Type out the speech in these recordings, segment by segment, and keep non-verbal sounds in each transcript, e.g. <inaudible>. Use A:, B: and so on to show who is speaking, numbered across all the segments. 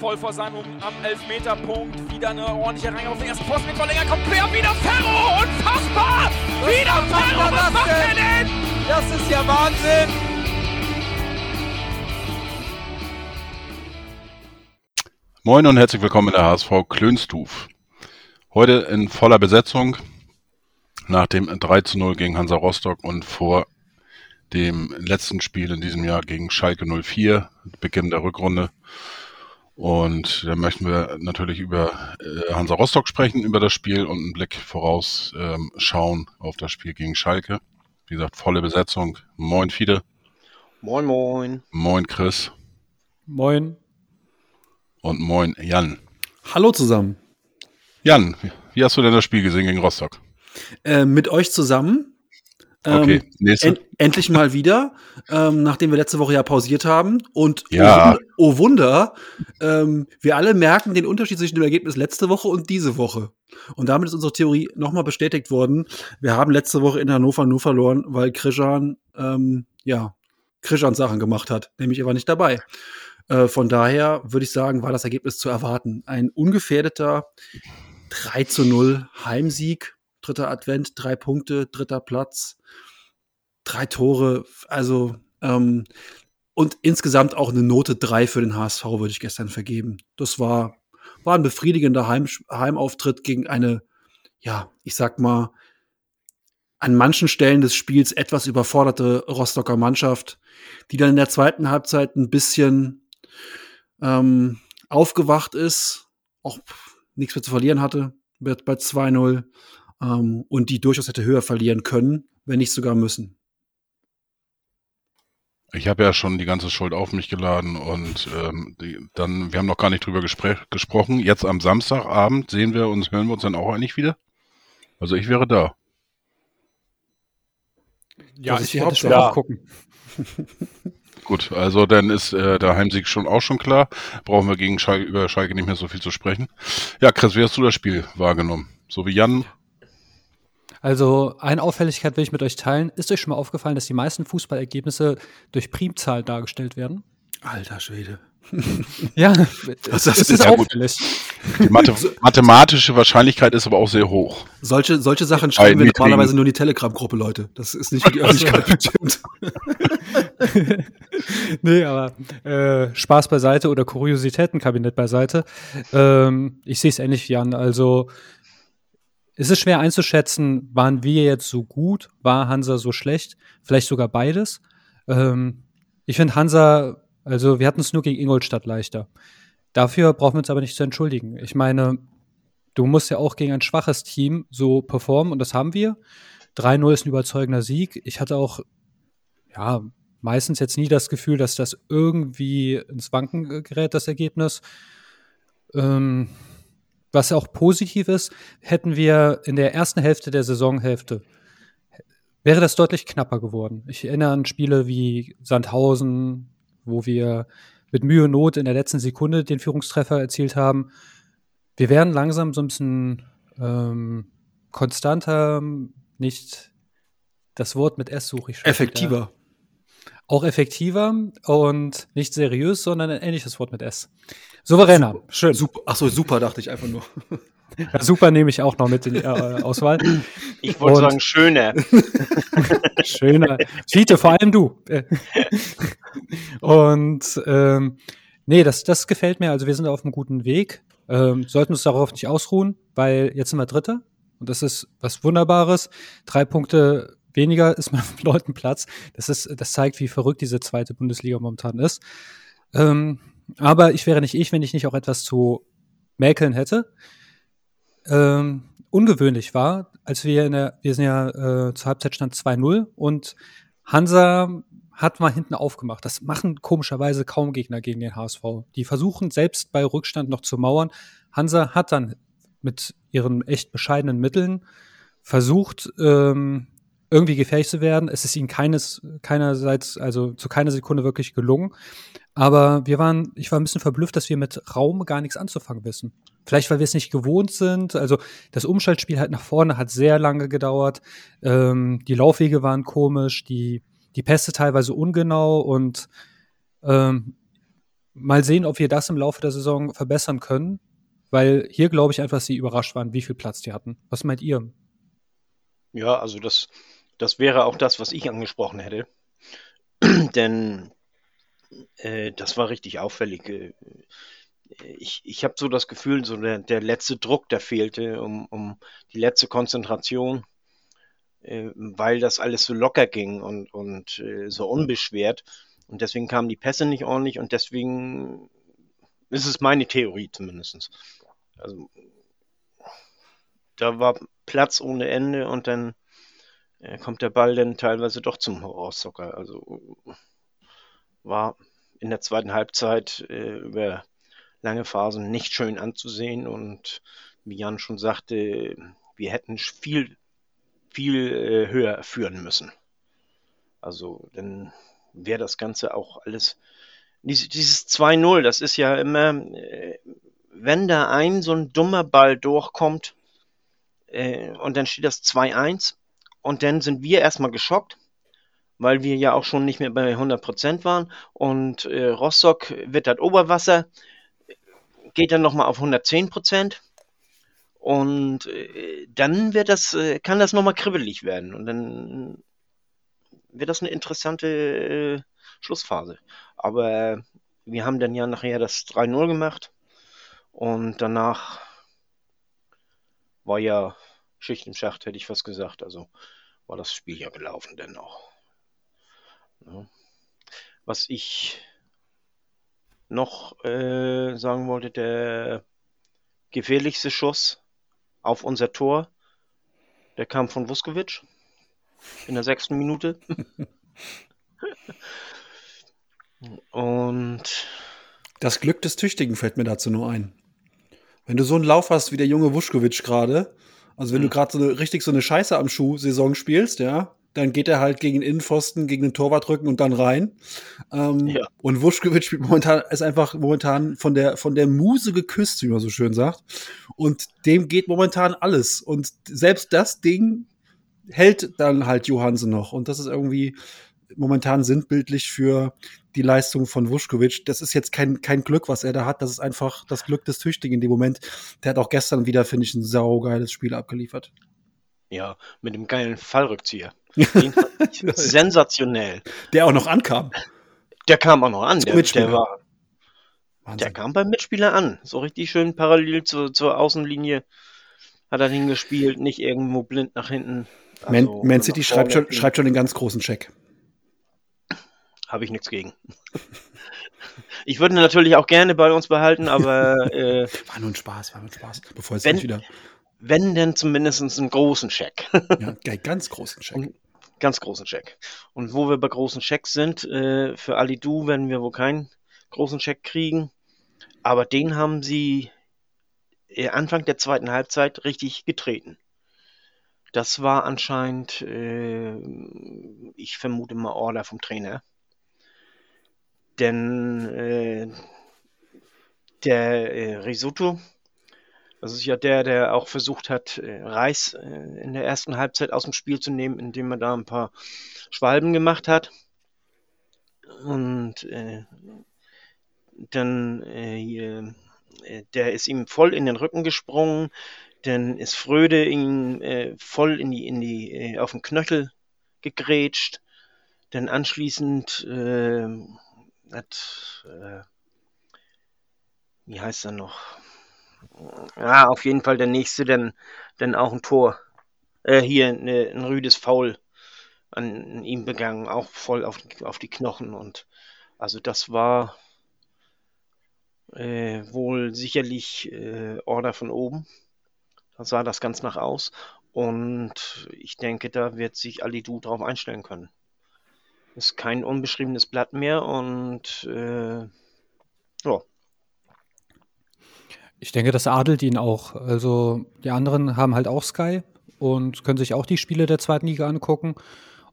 A: voll vor seinem am Elfmeterpunkt. Wieder eine ordentliche Reihe auf den ersten Posten mit Verlänger. Kommt quer, wieder Ferro! Unfassbar!
B: Was
A: wieder
B: Ferro! Was macht er denn? Das ist ja Wahnsinn!
C: Moin und herzlich willkommen in der HSV Klönstuf. Heute in voller Besetzung nach dem 3 zu 0 gegen Hansa Rostock und vor dem letzten Spiel in diesem Jahr gegen Schalke 04, Beginn der Rückrunde. Und da möchten wir natürlich über äh, Hansa Rostock sprechen, über das Spiel und einen Blick voraus ähm, auf das Spiel gegen Schalke. Wie gesagt, volle Besetzung. Moin Fide.
D: Moin, moin.
C: Moin Chris.
E: Moin.
C: Und moin Jan.
E: Hallo zusammen.
C: Jan, wie hast du denn das Spiel gesehen gegen Rostock?
E: Äh, mit euch zusammen.
C: Okay, ähm,
E: en endlich mal wieder, ähm, nachdem wir letzte Woche ja pausiert haben. Und
C: ja.
E: oh Wunder, oh Wunder ähm, wir alle merken den Unterschied zwischen dem Ergebnis letzte Woche und diese Woche. Und damit ist unsere Theorie nochmal bestätigt worden. Wir haben letzte Woche in Hannover nur verloren, weil Krishan, ähm, ja, Krishan Sachen gemacht hat. Nämlich er war nicht dabei. Äh, von daher würde ich sagen, war das Ergebnis zu erwarten. Ein ungefährdeter 3 zu 0 Heimsieg dritter Advent, drei Punkte, dritter Platz, drei Tore, also ähm, und insgesamt auch eine Note drei für den HSV würde ich gestern vergeben. Das war, war ein befriedigender Heim, Heimauftritt gegen eine, ja, ich sag mal, an manchen Stellen des Spiels etwas überforderte Rostocker Mannschaft, die dann in der zweiten Halbzeit ein bisschen ähm, aufgewacht ist, auch nichts mehr zu verlieren hatte, bei 2-0 ähm, und die durchaus hätte höher verlieren können, wenn nicht sogar müssen.
C: Ich habe ja schon die ganze Schuld auf mich geladen und ähm, die, dann, wir haben noch gar nicht drüber gesprochen. Jetzt am Samstagabend sehen wir uns, hören wir uns dann auch eigentlich wieder? Also ich wäre da.
E: Ja, ich werde schon ja. gucken. <laughs>
C: Gut, also dann ist äh, der Heimsieg schon auch schon klar. Brauchen wir gegen Schalke, über Schalke nicht mehr so viel zu sprechen. Ja, Chris, wie hast du das Spiel wahrgenommen? So wie Jan
F: also eine Auffälligkeit will ich mit euch teilen. Ist euch schon mal aufgefallen, dass die meisten Fußballergebnisse durch Primzahl dargestellt werden?
E: Alter Schwede. <laughs>
F: ja, <laughs> das, das ist, ist auffällig.
C: Die Mathe <laughs> mathematische Wahrscheinlichkeit ist aber auch sehr hoch.
E: Solche, solche Sachen schreiben wir normalerweise nur in die Telegram-Gruppe, Leute. Das ist nicht für die Öffentlichkeit bestimmt.
F: nee, aber äh, Spaß beiseite oder Kuriositätenkabinett beiseite. Ähm, ich sehe es ähnlich wie Jan. Also es ist schwer einzuschätzen, waren wir jetzt so gut, war Hansa so schlecht, vielleicht sogar beides. Ähm, ich finde Hansa, also wir hatten es nur gegen Ingolstadt leichter. Dafür brauchen wir uns aber nicht zu entschuldigen. Ich meine, du musst ja auch gegen ein schwaches Team so performen und das haben wir. 3-0 ist ein überzeugender Sieg. Ich hatte auch, ja, meistens jetzt nie das Gefühl, dass das irgendwie ins Wanken gerät, das Ergebnis. Ähm, was auch positiv ist, hätten wir in der ersten Hälfte der Saisonhälfte, wäre das deutlich knapper geworden. Ich erinnere an Spiele wie Sandhausen, wo wir mit Mühe und Not in der letzten Sekunde den Führungstreffer erzielt haben. Wir wären langsam so ein bisschen ähm, konstanter, nicht das Wort mit S suche ich schon.
E: Effektiver. Wieder.
F: Auch effektiver und nicht seriös, sondern ein ähnliches Wort mit S. Souveräner.
E: Schön. Super. Ach so, super dachte ich einfach nur. <laughs>
F: Ja, super nehme ich auch noch mit in die äh, Auswahl.
D: Ich wollte sagen, schöner. <laughs>
F: schöner. Fiete, vor allem du. Und ähm, nee, das, das gefällt mir. Also wir sind auf einem guten Weg. Ähm, sollten uns darauf nicht ausruhen, weil jetzt sind wir Dritte. Und das ist was Wunderbares. Drei Punkte weniger ist man auf dem neunten Platz. Das, ist, das zeigt, wie verrückt diese zweite Bundesliga momentan ist. Ähm, aber ich wäre nicht ich, wenn ich nicht auch etwas zu mäkeln hätte. Ähm, ungewöhnlich war, als wir in der, wir sind ja äh, zur Halbzeit stand 2-0 und Hansa hat mal hinten aufgemacht. Das machen komischerweise kaum Gegner gegen den HSV. Die versuchen selbst bei Rückstand noch zu mauern. Hansa hat dann mit ihren echt bescheidenen Mitteln versucht, ähm, irgendwie gefährlich zu werden. Es ist ihnen keines, keinerseits, also zu keiner Sekunde wirklich gelungen. Aber wir waren, ich war ein bisschen verblüfft, dass wir mit Raum gar nichts anzufangen wissen. Vielleicht, weil wir es nicht gewohnt sind. Also das Umschaltspiel halt nach vorne hat sehr lange gedauert. Ähm, die Laufwege waren komisch, die, die Pässe teilweise ungenau und ähm, mal sehen, ob wir das im Laufe der Saison verbessern können. Weil hier glaube ich einfach, sie überrascht waren, wie viel Platz die hatten. Was meint ihr?
D: Ja, also das, das wäre auch das, was ich angesprochen hätte. <clears throat> Denn äh, das war richtig auffällig. Äh, ich, ich habe so das Gefühl, so der, der letzte Druck, der fehlte, um, um die letzte Konzentration, äh, weil das alles so locker ging und, und äh, so unbeschwert. Und deswegen kamen die Pässe nicht ordentlich und deswegen ist es meine Theorie zumindest. Also da war Platz ohne Ende und dann äh, kommt der Ball dann teilweise doch zum Rostocker. Also war in der zweiten Halbzeit äh, über lange Phasen nicht schön anzusehen und wie Jan schon sagte, wir hätten viel, viel äh, höher führen müssen. Also dann wäre das Ganze auch alles. Dies, dieses 2-0, das ist ja immer, äh, wenn da ein so ein dummer Ball durchkommt äh, und dann steht das 2-1 und dann sind wir erstmal geschockt, weil wir ja auch schon nicht mehr bei 100% waren und äh, Rostock wittert Oberwasser, geht dann nochmal auf 110% und äh, dann wird das, äh, kann das nochmal kribbelig werden und dann wird das eine interessante äh, Schlussphase. Aber wir haben dann ja nachher das 3-0 gemacht und danach war ja Schicht im Schacht, hätte ich fast gesagt. Also war das Spiel ja gelaufen dennoch. Was ich noch äh, sagen wollte, der gefährlichste Schuss auf unser Tor, der kam von Vuskovic in der sechsten Minute. <laughs> Und
E: das Glück des Tüchtigen fällt mir dazu nur ein. Wenn du so einen Lauf hast wie der junge Wuschkowitsch gerade, also wenn mhm. du gerade so eine, richtig so eine Scheiße am Schuh-Saison spielst, ja, dann geht er halt gegen den Innenpfosten, gegen den Torwart rücken und dann rein. Ähm, ja. Und Wuschkowitsch spielt momentan, ist einfach momentan von der, von der Muse geküsst, wie man so schön sagt. Und dem geht momentan alles. Und selbst das Ding hält dann halt Johansen noch. Und das ist irgendwie momentan sinnbildlich für die Leistung von Vuskovic. Das ist jetzt kein, kein Glück, was er da hat. Das ist einfach das Glück des Tüchtigen in dem Moment. Der hat auch gestern wieder, finde ich, ein saugeiles Spiel abgeliefert.
D: Ja, mit dem geilen Fallrückzieher. <laughs> sensationell.
E: Der auch noch ankam.
D: Der kam auch noch an. Der, der, war, der kam beim Mitspieler an. So richtig schön parallel zur, zur Außenlinie hat er hingespielt, nicht irgendwo blind nach hinten.
E: Also, Man, Man City schreibt schon, schreibt schon den ganz großen Check.
D: Habe ich nichts gegen. <laughs> Ich würde natürlich auch gerne bei uns behalten, aber. <laughs> Äh,
E: war nur ein Spaß, war nur ein Spaß. Bevor es
D: wenn,
E: wieder.
D: Wenn denn zumindest einen großen Check.
E: ja, ganz großen Check. Und,
D: ganz großen Check. Und wo wir bei großen Checks sind, äh, für Du werden wir wohl keinen großen Check kriegen. Aber den haben sie äh, Anfang der zweiten Halbzeit richtig getreten. Das war anscheinend, äh, ich vermute mal, Order vom Trainer. Denn äh, der äh, Risotto, das ist ja der, der auch versucht hat, äh, Reis äh, in der ersten Halbzeit aus dem Spiel zu nehmen, indem er da ein paar Schwalben gemacht hat. Und äh, dann hier, der ist ihm voll in den Rücken gesprungen, dann ist Fröde ihm äh, voll in die, in die, äh, auf den Knöchel gegrätscht. Dann anschließend äh, hat, äh, wie heißt er noch? Ja, auf jeden Fall der nächste, dann, dann auch ein Tor. Äh, hier ne, ein rüdes Foul an ihm begangen, auch voll auf, auf die Knochen. Und also das war äh, wohl sicherlich äh, Order von oben. Da sah das ganz nach aus. Und ich denke, da wird sich Alidu drauf einstellen können. Ist kein unbeschriebenes Blatt mehr und äh, ja.
F: Ich denke, das adelt ihn auch. Also die anderen haben halt auch Sky und können sich auch die Spiele der zweiten Liga angucken.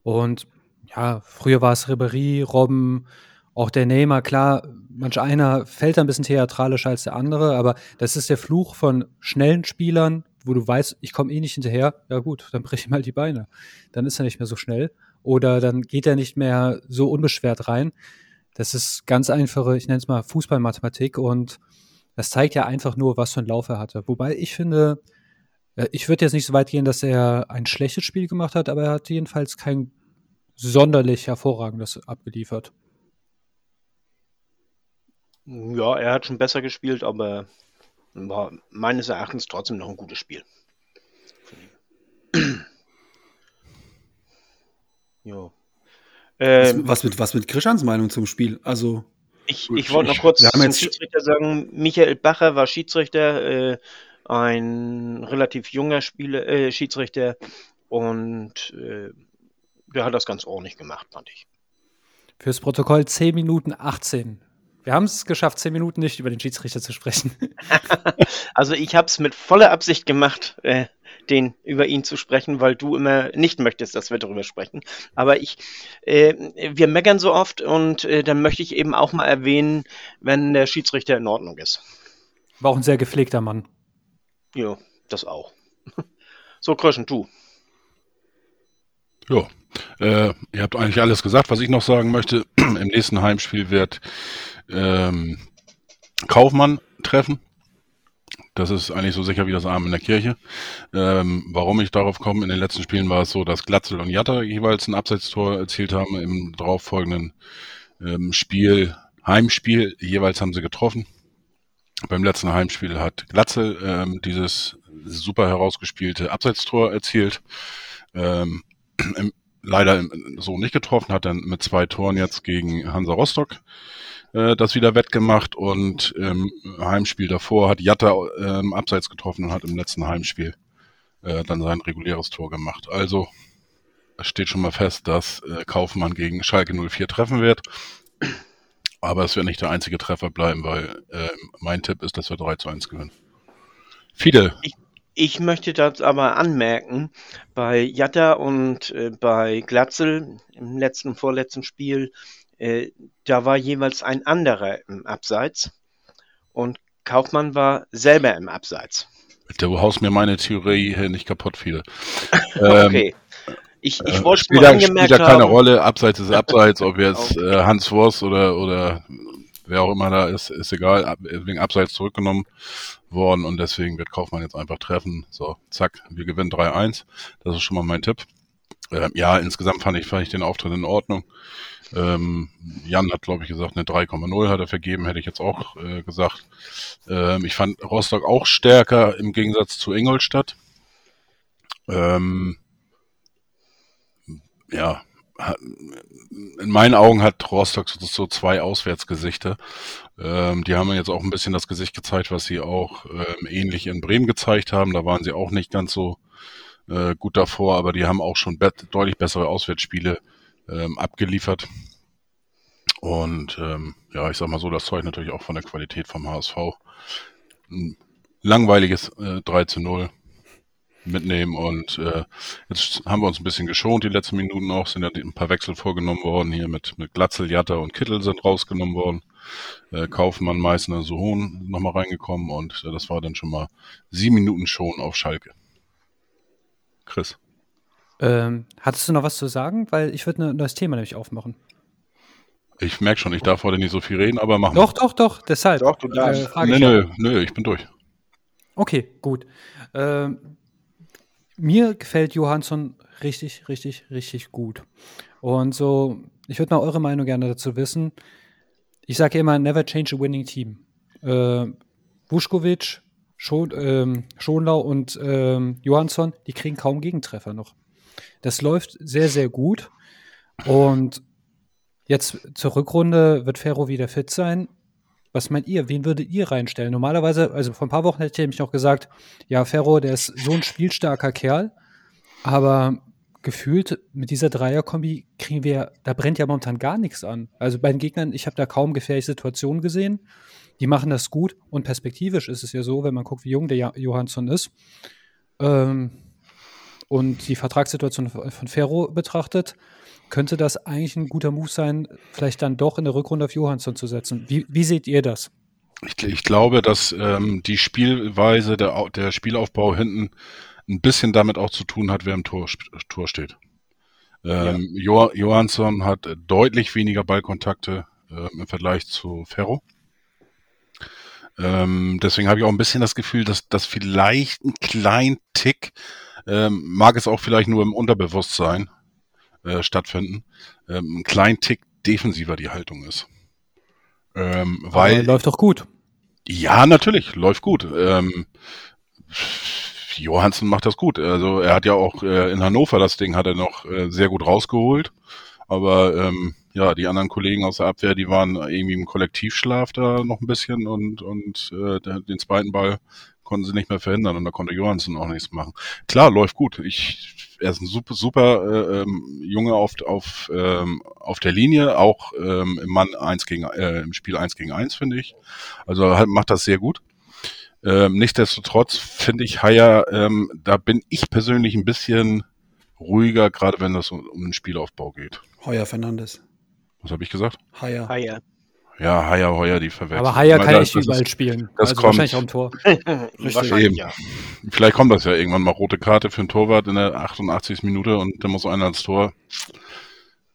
F: Und ja, früher war es Ribéry, Robben, auch der Neymar, klar, manch einer fällt ein bisschen theatralischer als der andere, aber das ist der Fluch von schnellen Spielern, wo du weißt, ich komme eh nicht hinterher. Ja gut, dann brich ich mal die Beine. Dann ist er nicht mehr so schnell oder dann geht er nicht mehr so unbeschwert rein. Das ist ganz einfache, ich nenne es mal Fußballmathematik und das zeigt ja einfach nur, was für einen Lauf er hatte. Wobei ich finde, äh, ich würde jetzt nicht so weit gehen, dass er ein schlechtes Spiel gemacht hat, aber er hat jedenfalls kein sonderlich hervorragendes abgeliefert.
D: Ja, er hat schon besser gespielt, aber war meines Erachtens trotzdem noch ein gutes Spiel. <clears throat>
E: ja. Ähm, was, mit, was mit Krischans Meinung zum Spiel? Also.
D: Ich, ich wollte noch kurz zum Schiedsrichter sagen, Michael Bacher war Schiedsrichter, äh, ein relativ junger Spieler, äh, Schiedsrichter und äh, der hat das ganz ordentlich gemacht, fand ich.
F: Fürs Protokoll 10 Minuten 18. Wir haben es geschafft, 10 Minuten nicht über den Schiedsrichter zu sprechen. <laughs>
D: also ich habe es mit voller Absicht gemacht, äh, den über ihn zu sprechen, weil du immer nicht möchtest, dass wir darüber sprechen. Aber ich, äh, wir meckern so oft und äh, dann möchte ich eben auch mal erwähnen, wenn der Schiedsrichter in Ordnung ist.
F: War auch ein sehr gepflegter Mann.
D: Ja, das auch. So, Kröschen, du.
C: Ja, äh, ihr habt eigentlich alles gesagt, was ich noch sagen möchte. <clears throat> Im nächsten Heimspiel wird ähm, Kaufmann treffen. Das ist eigentlich so sicher wie das Arm in der Kirche. Ähm, warum ich darauf komme, in den letzten Spielen war es so, dass Glatzel und Jatta jeweils ein Abseitstor erzielt haben im darauffolgenden ähm, Spiel, Heimspiel. Jeweils haben sie getroffen. Beim letzten Heimspiel hat Glatzel ähm, dieses super herausgespielte Abseitstor erzielt. Ähm, leider so nicht getroffen, hat dann mit zwei Toren jetzt gegen Hansa Rostock äh, das wieder wettgemacht und im Heimspiel davor hat Jatta ähm, abseits getroffen und hat im letzten Heimspiel äh, dann sein reguläres Tor gemacht. Also es steht schon mal fest, dass äh, Kaufmann gegen Schalke 04 treffen wird. Aber es wird nicht der einzige Treffer bleiben, weil äh, mein Tipp ist, dass wir 3 zu 1 gewinnen. Fidel.
D: Ich, ich möchte das aber anmerken, bei Jatta und äh, bei Glatzel im letzten, vorletzten Spiel, da war jeweils ein anderer im Abseits und Kaufmann war selber im Abseits.
C: Du haust mir meine Theorie hier nicht kaputt, Fidel. <laughs>
D: okay. Ähm, ich, ich äh, wollte
C: spielt angemerkt spielt ja keine haben. Rolle, abseits ist abseits, ob <laughs> jetzt okay. äh, Hans Wurst oder, oder wer auch immer da ist, ist egal, wegen abseits zurückgenommen worden und deswegen wird Kaufmann jetzt einfach treffen. So, zack, wir gewinnen 3-1. Das ist schon mal mein Tipp. Ähm, ja, insgesamt fand ich, fand ich den Auftritt in Ordnung. Ähm, Jan hat, glaube ich, gesagt, eine 3,0 hat er vergeben, hätte ich jetzt auch äh, gesagt. Ähm, ich fand Rostock auch stärker im Gegensatz zu Ingolstadt. Ähm, ja, in meinen Augen hat Rostock so, so zwei Auswärtsgesichter. Ähm, die haben jetzt auch ein bisschen das Gesicht gezeigt, was sie auch ähm, ähnlich in Bremen gezeigt haben. Da waren sie auch nicht ganz so äh, gut davor, aber die haben auch schon be deutlich bessere Auswärtsspiele ähm, abgeliefert. Und ähm, ja, ich sag mal so, das zeugt natürlich auch von der Qualität vom HSV. Ein langweiliges äh, 3 zu 0 mitnehmen. Und äh, jetzt haben wir uns ein bisschen geschont, die letzten Minuten auch, sind ja ein paar Wechsel vorgenommen worden. Hier mit, mit Glatzel, Jatta und Kittel sind rausgenommen worden. Äh, Kaufmann, Meißner, Sohn nochmal reingekommen und äh, das war dann schon mal sieben Minuten schon auf Schalke. Chris.
F: Ähm, hattest du noch was zu sagen? Weil ich würde ein neues Thema nämlich aufmachen.
C: Ich merke schon, ich darf heute nicht so viel reden, aber machen
F: Doch, doch, doch, deshalb.
D: Doch, du darfst.
C: Äh, nö, nö, nö, ich bin durch.
F: Okay, gut. Ähm, mir gefällt Johansson richtig, richtig, richtig gut. Und so, ich würde mal eure Meinung gerne dazu wissen. Ich sage immer, never change a winning team. Äh, Vuskovic, Schon, ähm, Schonlau und ähm, Johansson, die kriegen kaum Gegentreffer noch. Das läuft sehr, sehr gut. Und jetzt zur Rückrunde wird Ferro wieder fit sein. Was meint ihr? Wen würdet ihr reinstellen? Normalerweise, also vor ein paar Wochen hätte ich nämlich noch gesagt, ja, Ferro, der ist so ein spielstarker Kerl, aber gefühlt mit dieser Dreierkombi kriegen wir, da brennt ja momentan gar nichts an. Also bei den Gegnern, ich habe da kaum gefährliche Situationen gesehen. Die machen das gut und perspektivisch ist es ja so, wenn man guckt, wie jung der Johansson ist ähm, und die Vertragssituation von Ferro betrachtet, könnte das eigentlich ein guter Move sein, vielleicht dann doch in der Rückrunde auf Johansson zu setzen. Wie, wie seht ihr das?
C: Ich, ich glaube, dass ähm, die Spielweise, der, der Spielaufbau hinten ein bisschen damit auch zu tun hat, wer im Tor, Tor steht. Ähm, ja. jo Johansson hat deutlich weniger Ballkontakte äh, im Vergleich zu Ferro. Ähm, deswegen habe ich auch ein bisschen das Gefühl, dass das vielleicht ein kleinen Tick, ähm, mag es auch vielleicht nur im Unterbewusstsein äh, stattfinden, ähm, ein kleinen Tick defensiver die Haltung ist. Ähm, weil
F: Aber läuft doch gut.
C: ja, natürlich, läuft gut. Ähm, Johansen macht das gut. Also er hat ja auch äh, in Hannover das Ding hat er noch äh, sehr gut rausgeholt. Aber ähm, ja, die anderen Kollegen aus der Abwehr, die waren irgendwie im Kollektivschlaf da noch ein bisschen und, und äh, den zweiten Ball konnten sie nicht mehr verhindern und da konnte Johansen auch nichts machen. Klar, läuft gut. Ich, er ist ein super, super äh, ähm, Junge auf, auf, ähm, auf der Linie, auch ähm, im Mann eins gegen äh, im Spiel eins gegen eins, finde ich. Also halt, macht das sehr gut. Ähm, nichtsdestotrotz finde ich Haya, ähm, da bin ich persönlich ein bisschen ruhiger, gerade wenn es um, um den Spielaufbau geht.
E: Heuer Fernandes.
C: Was habe ich gesagt?
E: Heuer.
D: Haier.
C: Ja, Haya, Heuer, die verwechseln.
F: Aber Haier kann ja
C: das
F: überall
C: ist-
F: spielen.
C: das
F: also
C: kommt.
F: wahrscheinlich auch im Tor. <laughs>
D: Wahrscheinlich
C: Eben.
D: ja.
C: Vielleicht kommt das ja irgendwann mal rote Karte für einen Torwart in der 88. Minute und dann muss einer ins Tor.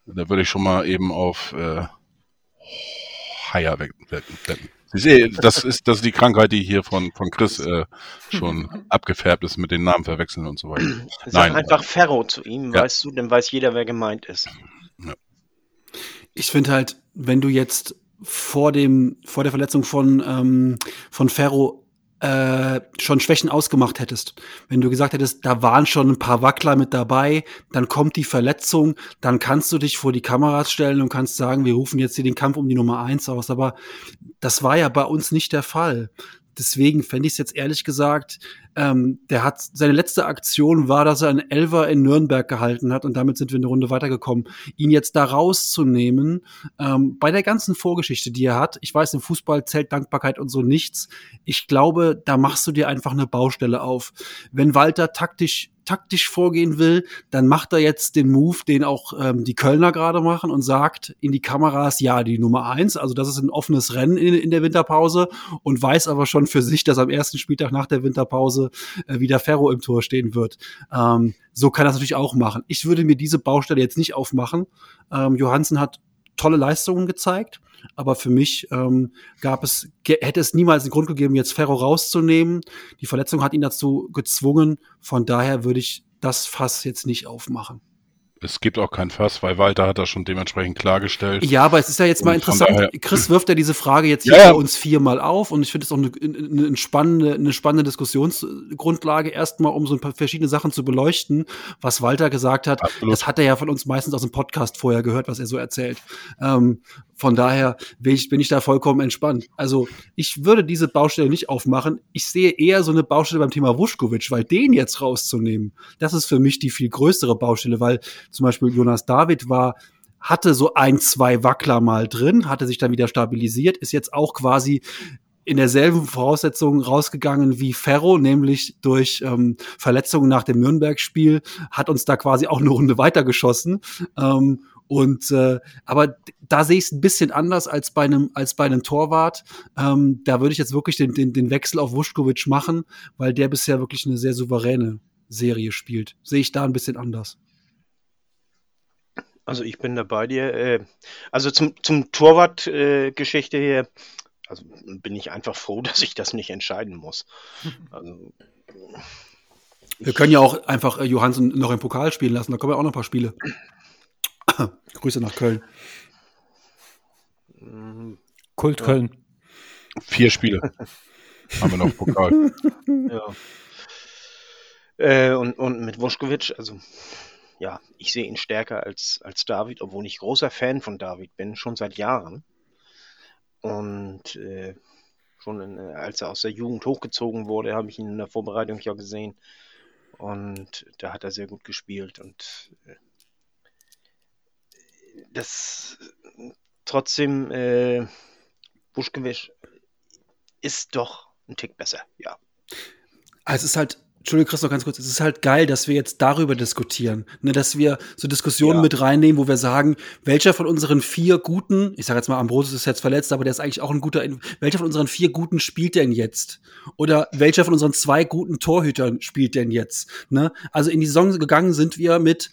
C: Da würde ich schon mal eben auf äh, Haier wetten. das ist, das ist die Krankheit, die hier von, von Chris äh, schon <laughs> abgefärbt ist mit den Namen verwechseln und so weiter.
D: Sag
C: Nein.
D: einfach Ferro zu ihm,
C: Ja.
D: weißt du, dann weiß jeder, wer gemeint ist.
E: Ich finde halt, wenn du jetzt vor dem, vor der Verletzung von, ähm, von Ferro äh, schon Schwächen ausgemacht hättest, wenn du gesagt hättest, da waren schon ein paar Wackler mit dabei, dann kommt die Verletzung, dann kannst du dich vor die Kameras stellen und kannst sagen, wir rufen jetzt hier den Kampf um die Nummer eins aus. Aber das war ja bei uns nicht der Fall. Deswegen fände ich es jetzt ehrlich gesagt, ähm, der hat seine letzte Aktion war, dass er einen Elver in Nürnberg gehalten hat und damit sind wir eine Runde weitergekommen. Ihn jetzt da rauszunehmen, ähm, bei der ganzen Vorgeschichte, die er hat, ich weiß, im Fußball zählt Dankbarkeit und so nichts. Ich glaube, da machst du dir einfach eine Baustelle auf. Wenn Walter taktisch taktisch vorgehen will, dann macht er jetzt den Move, den auch ähm, die Kölner gerade machen und sagt in die Kameras, ja, die Nummer eins, also das ist ein offenes Rennen in, in der Winterpause und weiß aber schon für sich, dass am ersten Spieltag nach der Winterpause äh, wieder Ferro im Tor stehen wird. Ähm, so kann er es natürlich auch machen. Ich würde mir diese Baustelle jetzt nicht aufmachen. Ähm, Johansen hat tolle Leistungen gezeigt, aber für mich ähm, gab es, hätte es niemals einen Grund gegeben, jetzt Ferro rauszunehmen. Die Verletzung hat ihn dazu gezwungen. Von daher würde ich das Fass jetzt nicht aufmachen.
C: Es gibt auch kein Fass, weil Walter hat das schon dementsprechend klargestellt.
E: Ja, aber es ist ja jetzt mal
C: Und
E: interessant. Chris wirft ja diese Frage jetzt hier
C: Ja,
E: uns viermal auf und ich finde es auch eine, eine, eine spannende, eine spannende Diskussionsgrundlage, erstmal um so ein paar verschiedene Sachen zu beleuchten, was Walter gesagt hat.
C: Absolut.
E: Das hat er ja von uns meistens aus dem Podcast vorher gehört, was er so erzählt. Ähm, von daher bin ich, da vollkommen entspannt. Also ich würde diese Baustelle nicht aufmachen. Ich sehe eher so eine Baustelle beim Thema Vuskovic, weil den jetzt rauszunehmen, das ist für mich die viel größere Baustelle, weil zum Beispiel Jonas David war hatte so ein, zwei Wackler mal drin, hatte sich dann wieder stabilisiert, ist jetzt auch quasi in derselben Voraussetzung rausgegangen wie Ferro, nämlich durch ähm, Verletzungen nach dem Nürnberg-Spiel, hat uns da quasi auch eine Runde weitergeschossen. Ähm, und äh, aber da sehe ich es ein bisschen anders als bei einem als bei einem Torwart. Ähm, da würde ich jetzt wirklich den, den, den Wechsel auf Vuskovic machen, weil der bisher wirklich eine sehr souveräne Serie spielt. Sehe ich da ein bisschen anders.
D: Also ich bin da bei dir. Äh, also zum, zum Torwart-Geschichte hier, also bin ich einfach froh, <laughs> dass ich das nicht entscheiden muss. Also,
E: Wir können ja auch einfach äh, Johansen noch im Pokal spielen lassen. Da kommen ja auch noch ein paar Spiele. <laughs> Grüße nach Köln.
F: Kult Köln.
C: Vier Spiele haben wir noch Pokal. <laughs>
D: ja. Äh, und, und mit Vuskovic, also ja, ich sehe ihn stärker als, als David, obwohl ich großer Fan von David bin, schon seit Jahren. Und äh, schon in, äh, als er aus der Jugend hochgezogen wurde, habe ich ihn in der Vorbereitung ja gesehen. Und da hat er sehr gut gespielt. Und äh, das trotzdem, äh, Vuskovic ist doch ein Tick besser, ja.
E: Also es ist halt, Entschuldigung, Chris, noch ganz kurz, es ist halt geil, dass wir jetzt darüber diskutieren. Ne, dass wir so Diskussionen
D: Ja.
E: mit reinnehmen, wo wir sagen, welcher von unseren vier guten, ich sage jetzt mal, Ambrosius ist jetzt verletzt, aber der ist eigentlich auch ein guter, welcher von unseren vier guten spielt denn jetzt? Oder welcher von unseren zwei guten Torhütern spielt denn jetzt? Ne? Also in die Saison gegangen sind wir mit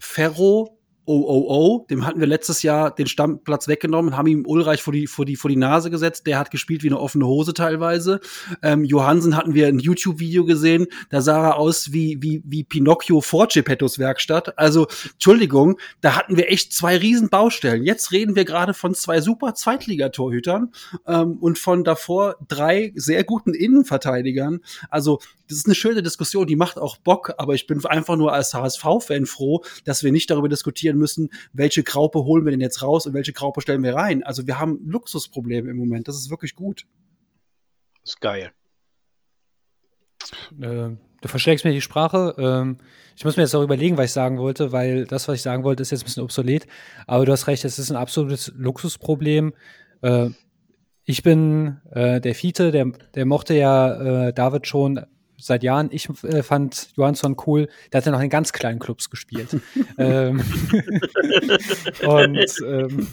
E: Ferro, OOO, dem hatten wir letztes Jahr den Stammplatz weggenommen, haben ihm Ulreich vor die, vor die, vor die Nase gesetzt. Der hat gespielt wie eine offene Hose teilweise. Ähm, Johansen hatten wir ein YouTube-Video gesehen, da sah er aus wie, wie, wie Pinocchio vor Geppettos Werkstatt. Also, Entschuldigung, da hatten wir echt zwei riesen Baustellen. Jetzt reden wir gerade von zwei super Zweitligatorhütern ähm, und von davor drei sehr guten Innenverteidigern. Also, das ist eine schöne Diskussion, die macht auch Bock, aber ich bin einfach nur als HSV-Fan froh, dass wir nicht darüber diskutieren müssen, welche Graupe holen wir denn jetzt raus und welche Graupe stellen wir rein. Also wir haben Luxusprobleme im Moment, das ist wirklich gut.
D: Das ist geil.
F: Äh, du verstärkst mir die Sprache. Ähm, ich muss mir jetzt auch überlegen, was ich sagen wollte, weil das, was ich sagen wollte, ist jetzt ein bisschen obsolet. Aber du hast recht, es ist ein absolutes Luxusproblem. Äh, ich bin äh, der Fiete, der, der mochte ja äh, David schon seit Jahren. Ich äh, fand Johansson cool. Der hat ja noch in ganz kleinen Clubs gespielt. <laughs> ähm, <laughs> und ähm,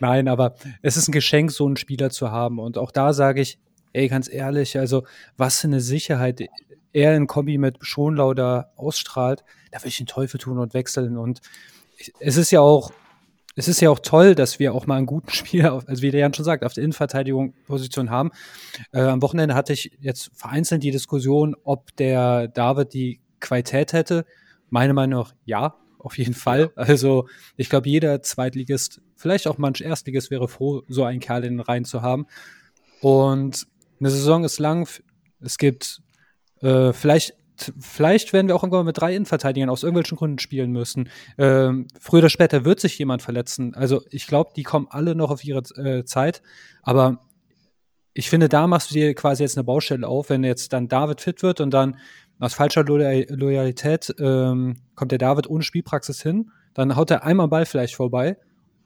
F: nein, aber es ist ein Geschenk, so einen Spieler zu haben. Und auch da sage ich, ey, ganz ehrlich, also was für eine Sicherheit er in Kombi mit Schonlauder ausstrahlt, da will ich den Teufel tun und wechseln. Und es ist ja auch es ist ja auch toll, dass wir auch mal einen guten <laughs> Spieler, also wie der Jan schon sagt, auf der Innenverteidigung Position haben. Äh, am Wochenende hatte ich jetzt vereinzelt die Diskussion, ob der David die Qualität hätte. Meine Meinung nach, ja, auf jeden Fall. Also ich glaube, jeder Zweitligist, vielleicht auch manch Erstligist wäre froh, so einen Kerl in den Reihen zu haben. Und eine Saison ist lang. Es gibt äh, vielleicht vielleicht werden wir auch irgendwann mit drei Innenverteidigern aus irgendwelchen Gründen spielen müssen. Ähm, früher oder später wird sich jemand verletzen. Also ich glaube, die kommen alle noch auf ihre äh, Zeit. Aber ich finde, da machst du dir quasi jetzt eine Baustelle auf, wenn jetzt dann David fit wird und dann aus falscher Loyalität ähm, kommt der David ohne Spielpraxis hin, dann haut er einmal Ball vielleicht vorbei.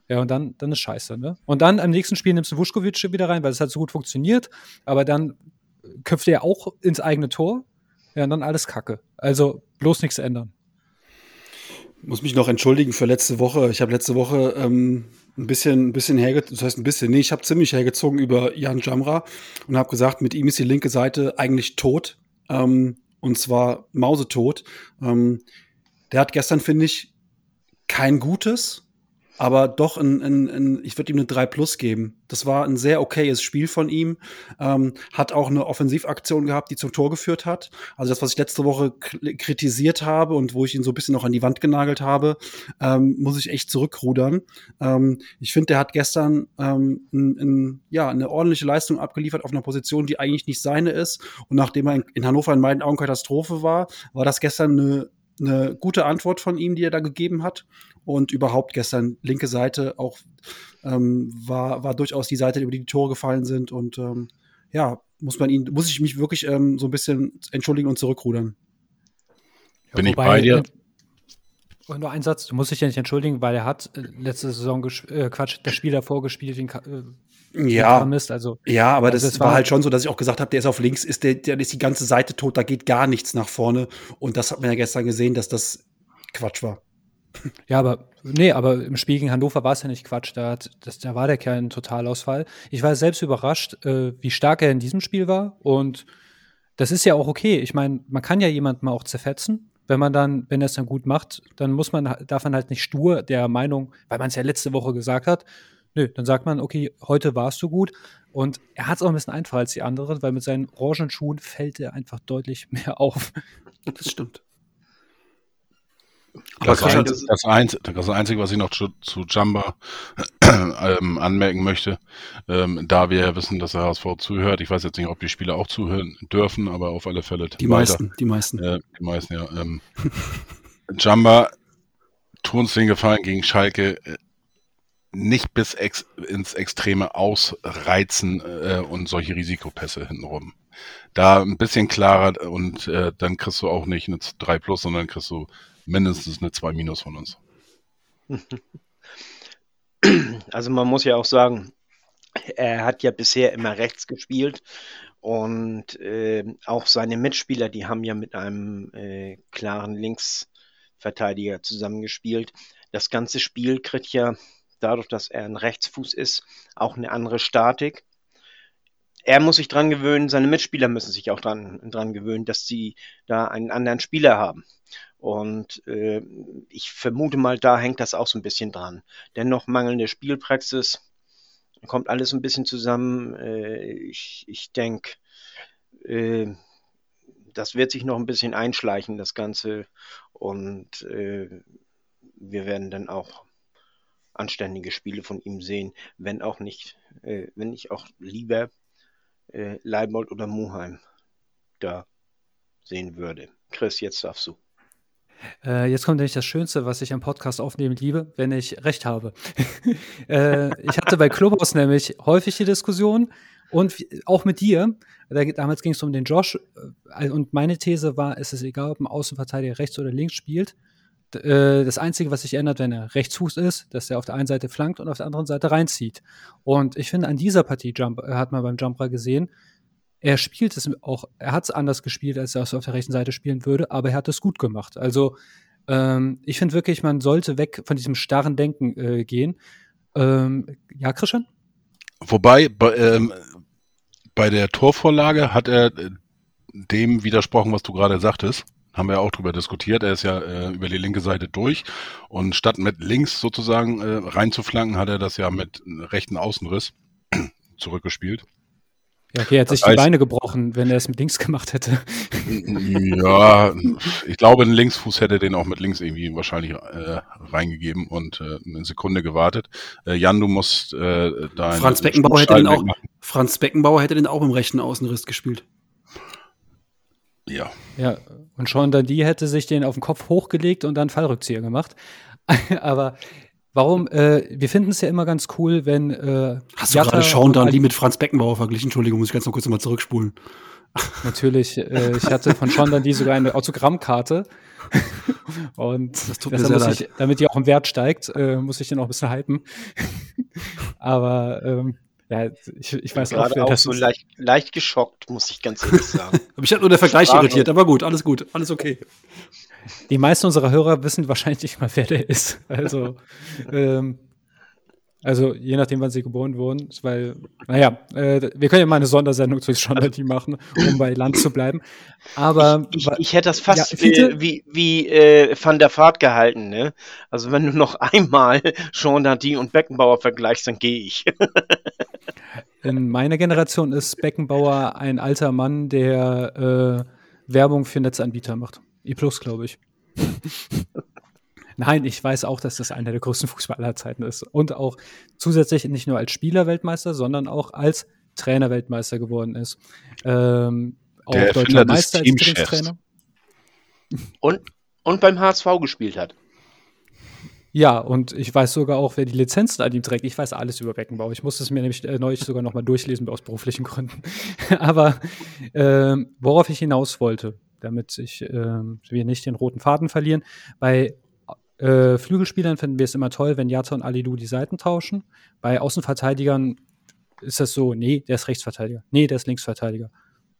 F: Ja, und dann, dann ist scheiße, ne? Und dann am nächsten Spiel nimmst du Vuskovic wieder rein, weil es hat so gut funktioniert, aber dann köpft er auch ins eigene Tor ja, dann alles Kacke. Also bloß nichts ändern.
E: Muss mich noch entschuldigen für letzte Woche. Ich habe letzte Woche ähm, ein bisschen, ein bisschen hergezogen, das heißt ein bisschen, nee, ich habe ziemlich hergezogen über Jan Jamra und habe gesagt, mit ihm ist die linke Seite eigentlich tot. Ähm, und zwar mausetot. Ähm, der hat gestern, finde ich, kein gutes, aber doch ein, ein, ein ich würde ihm eine 3 Plus geben. Das war ein sehr okayes Spiel von ihm. Ähm, hat auch eine Offensivaktion gehabt, die zum Tor geführt hat. Also das, was ich letzte Woche kritisiert habe und wo ich ihn so ein bisschen noch an die Wand genagelt habe, ähm, muss ich echt zurückrudern. Ähm, ich finde, der hat gestern ähm, ein, ein, ja, eine ordentliche Leistung abgeliefert auf einer Position, die eigentlich nicht seine ist. Und nachdem er in, in Hannover in meinen Augen Katastrophe war, war das gestern eine eine gute Antwort von ihm, die er da gegeben hat. Und überhaupt gestern linke Seite auch ähm, war, war durchaus die Seite, über die die Tore gefallen sind. Und ähm, ja, muss man ihn, muss ich mich wirklich ähm, so ein bisschen entschuldigen und zurückrudern.
C: Bin ja, ich bei dir?
F: Und nur ein Satz, du musst dich ja nicht entschuldigen, weil er hat äh, letzte Saison äh, Quatsch, das Spiel davor gespielt, den,
E: äh, ja, Mist, also, ja, aber also das, war halt schon so, dass ich auch gesagt habe, der ist auf links, ist der, der ist die ganze Seite tot, da geht gar nichts nach vorne. Und das hat man ja gestern gesehen, dass das Quatsch war.
F: Ja, aber nee, aber im Spiel gegen Hannover war es ja nicht Quatsch. Da, hat, das, da war der Kerl ein Totalausfall. Ich war selbst überrascht, äh, wie stark er in diesem Spiel war. Und das ist ja auch okay. Ich meine, man kann ja jemanden mal auch zerfetzen. Wenn man dann, wenn er es dann gut macht, dann muss man, darf man halt nicht stur der Meinung, weil man es ja letzte Woche gesagt hat, nö, dann sagt man, okay, heute warst du gut. Und er hat es auch ein bisschen einfacher als die anderen, weil mit seinen orangen Schuhen fällt er einfach deutlich <laughs> mehr auf.
E: Das stimmt.
C: Das, ein, das, Einz das, Einzige, was ich noch zu, zu Jamba <clears throat> ähm, anmerken möchte, ähm, da wir ja wissen, dass der HSV zuhört, ich weiß jetzt nicht, ob die Spieler auch zuhören dürfen, aber auf alle Fälle
E: die weiter. meisten, die meisten,
C: äh, die meisten, ja. Ähm, <laughs> Jamba, tu uns den Gefallen gegen Schalke, äh, nicht bis ex ins Extreme ausreizen äh, und solche Risikopässe hintenrum. Da ein bisschen klarer und äh, dann kriegst du auch nicht eine 3 Plus, sondern kriegst du mindestens eine 2 minus von uns. <laughs>
D: Also man muss ja auch sagen, er hat ja bisher immer rechts gespielt und äh, auch seine Mitspieler, die haben ja mit einem äh, klaren Linksverteidiger zusammengespielt. Das ganze Spiel kriegt ja dadurch, dass er ein Rechtsfuß ist, auch eine andere Statik. er muss sich dran gewöhnen, seine Mitspieler müssen sich auch dran, dran gewöhnen, dass sie da einen anderen Spieler haben. Und äh, ich vermute mal, da hängt das auch so ein bisschen dran. Dennoch mangelnde Spielpraxis, kommt alles ein bisschen zusammen. Äh, ich ich denke, äh, das wird sich noch ein bisschen einschleichen, das Ganze. Und äh, wir werden dann auch anständige Spiele von ihm sehen, wenn auch nicht, äh, wenn ich auch lieber äh, Leibold oder Muheim da sehen würde. Chris, jetzt darfst du.
F: Äh, jetzt kommt nämlich das Schönste, was ich am Podcast aufnehmen liebe, wenn ich recht habe. <laughs> äh, ich hatte bei Clubhouse nämlich häufig die Diskussion und auch mit dir. Da, damals ging es um den Josh äh, und meine These war, es ist egal, ob ein Außenverteidiger rechts oder links spielt. Äh, das Einzige, was sich ändert, wenn er Rechtsfuß ist, dass er auf der einen Seite flankt und auf der anderen Seite reinzieht. Und ich finde, an dieser Partie Jump, äh, hat man beim Jumper gesehen, er spielt es auch, er hat es anders gespielt, als er es auf der rechten Seite spielen würde, aber er hat es gut gemacht. Also ähm, ich finde wirklich, man sollte weg von diesem starren Denken äh, gehen. Ähm, ja, Christian?
C: Wobei, bei, ähm, bei der Torvorlage hat er dem widersprochen, was du gerade sagtest haben wir ja auch drüber diskutiert. Er ist ja äh, über die linke Seite durch und statt mit links sozusagen äh, reinzuflanken, hat er das ja mit rechten Außenriss <clears throat> zurückgespielt.
F: Ja, okay, er hat sich die Beine gebrochen, wenn er es mit links gemacht hätte. <laughs>
C: Ja, ich glaube, ein Linksfuß hätte den auch mit links irgendwie wahrscheinlich äh, reingegeben und äh, eine Sekunde gewartet. Äh, Jan, du musst äh, da
E: Franz Beckenbauer hätte den auch Franz Beckenbauer hätte den auch im rechten Außenriss gespielt.
C: Ja.
F: Ja, und Sean Dundee hätte sich den auf den Kopf hochgelegt und dann Fallrückzieher gemacht. <laughs> Aber warum? Äh, wir finden es ja immer ganz cool, wenn. Äh,
E: Hast du Jatta gerade Sean Dundee mit Franz Beckenbauer verglichen? Entschuldigung, muss ich ganz noch kurz mal zurückspulen. <laughs>
F: Natürlich, äh, ich hatte von Sean Dundee sogar eine Autogrammkarte. <laughs> und das tut mir sehr leid. Ich, damit die auch im Wert steigt, äh, muss ich den auch ein bisschen hypen. Aber ähm, ja, ich, ich weiß
D: auch, wer auch das so leicht, leicht, geschockt, muss ich ganz ehrlich sagen. <laughs>
E: mich hat nur der Vergleich Sprache. irritiert, aber gut, alles gut, alles okay.
F: Die meisten unserer Hörer wissen wahrscheinlich nicht mal, wer der ist. Also, <laughs> ähm, also je nachdem, wann sie geboren wurden, weil, naja, äh, wir können ja mal eine Sondersendung zu Journality machen, um bei Land zu bleiben. Aber
D: ich, ich, ich hätte das fast ja, äh, wie, wie äh, Van der Fahrt gehalten, ne? Also wenn du noch <laughs> einmal Jean Dardin und Beckenbauer vergleichst, dann gehe ich. <laughs>
F: In meiner Generation ist Beckenbauer ein alter Mann, der äh, Werbung für Netzanbieter macht. E Plus, glaube ich. <laughs> Nein, ich weiß auch, dass das einer der größten Fußballer aller Zeiten ist. Und auch zusätzlich nicht nur als Spieler Weltmeister, sondern auch als Trainer Weltmeister geworden ist. Ähm,
C: auch der deutscher Meister als Trainingstrainer.
D: Und, und beim HSV gespielt hat.
F: Ja, und ich weiß sogar auch, wer die Lizenzen an ihm trägt. Ich weiß alles über Beckenbau. Ich musste es mir nämlich äh, neulich sogar noch mal durchlesen aus beruflichen Gründen. <laughs> Aber äh, worauf ich hinaus wollte, damit ich, äh, wir nicht den roten Faden verlieren, bei äh, Flügelspielern finden wir es immer toll, wenn Jatta und Alidu die Seiten tauschen. Bei Außenverteidigern ist das so, nee, der ist Rechtsverteidiger. Nee, der ist Linksverteidiger.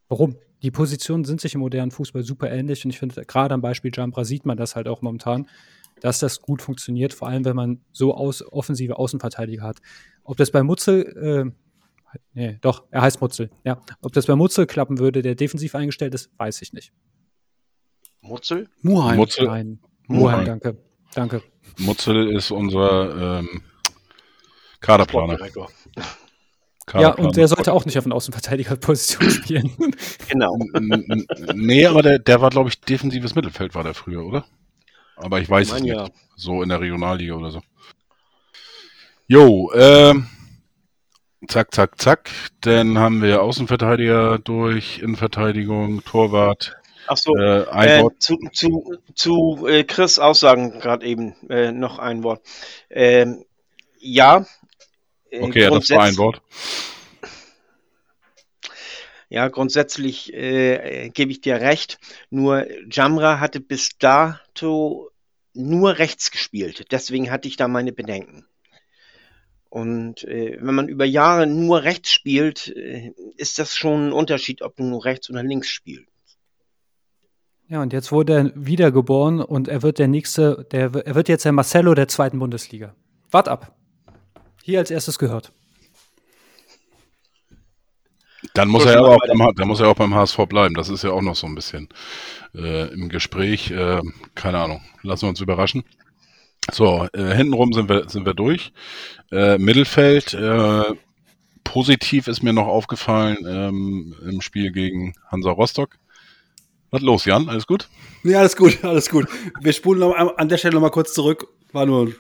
F: Warum? Die Positionen sind sich im modernen Fußball super ähnlich und ich finde, gerade am Beispiel Jambra sieht man das halt auch momentan, dass das gut funktioniert, vor allem wenn man so aus, offensive Außenverteidiger hat. Ob das bei Mutzel, äh, nee, doch, er heißt Mutzel, ja. Ob das bei Mutzel klappen würde, der defensiv eingestellt ist, weiß ich nicht.
D: Mutzel?
F: Muheim.
C: Mutzel.
F: Nein. Muheim, danke. Danke.
C: Mutzel ist unser ähm, Kaderplaner.
F: Ja, und der sollte auch nicht auf einer Außenverteidigerposition <laughs> spielen.
D: genau.
C: nee, aber der, der war, glaube ich, defensives Mittelfeld war der früher, oder? Aber ich weiß ich mein, es nicht. Ja. So in der Regionalliga oder so. Jo, ähm, zack, zack, zack. Dann haben wir Außenverteidiger durch, Innenverteidigung, Torwart,
D: Ach so, äh, äh, zu, zu, zu äh, Chris Aussagen gerade eben äh, noch ein Wort. Ähm, ja.
C: Okay, ja, das war ein Wort.
D: Ja, grundsätzlich äh, gebe ich dir recht. Nur Jamra hatte bis dato nur rechts gespielt. Deswegen hatte ich da meine Bedenken. Und äh, wenn man über Jahre nur rechts spielt, äh, ist das schon ein Unterschied, ob du nur rechts oder links spielst.
F: Ja, und jetzt wurde er wiedergeboren und er wird der nächste, der, er wird jetzt der Marcello der zweiten Bundesliga. Wart ab. Hier als erstes gehört.
C: Dann muss, er
D: mal
C: auch beim, dann muss er auch beim HSV bleiben. Das ist ja auch noch so ein bisschen äh, im Gespräch. Äh, keine Ahnung. Lassen wir uns überraschen. So, äh, hintenrum sind wir, sind wir durch. Äh, Mittelfeld, äh, positiv ist mir noch aufgefallen ähm, im Spiel gegen Hansa Rostock. Was los, Jan? Alles gut?
E: Ja, alles gut, <laughs> alles gut. Wir spulen noch an der Stelle noch mal kurz zurück. War nur,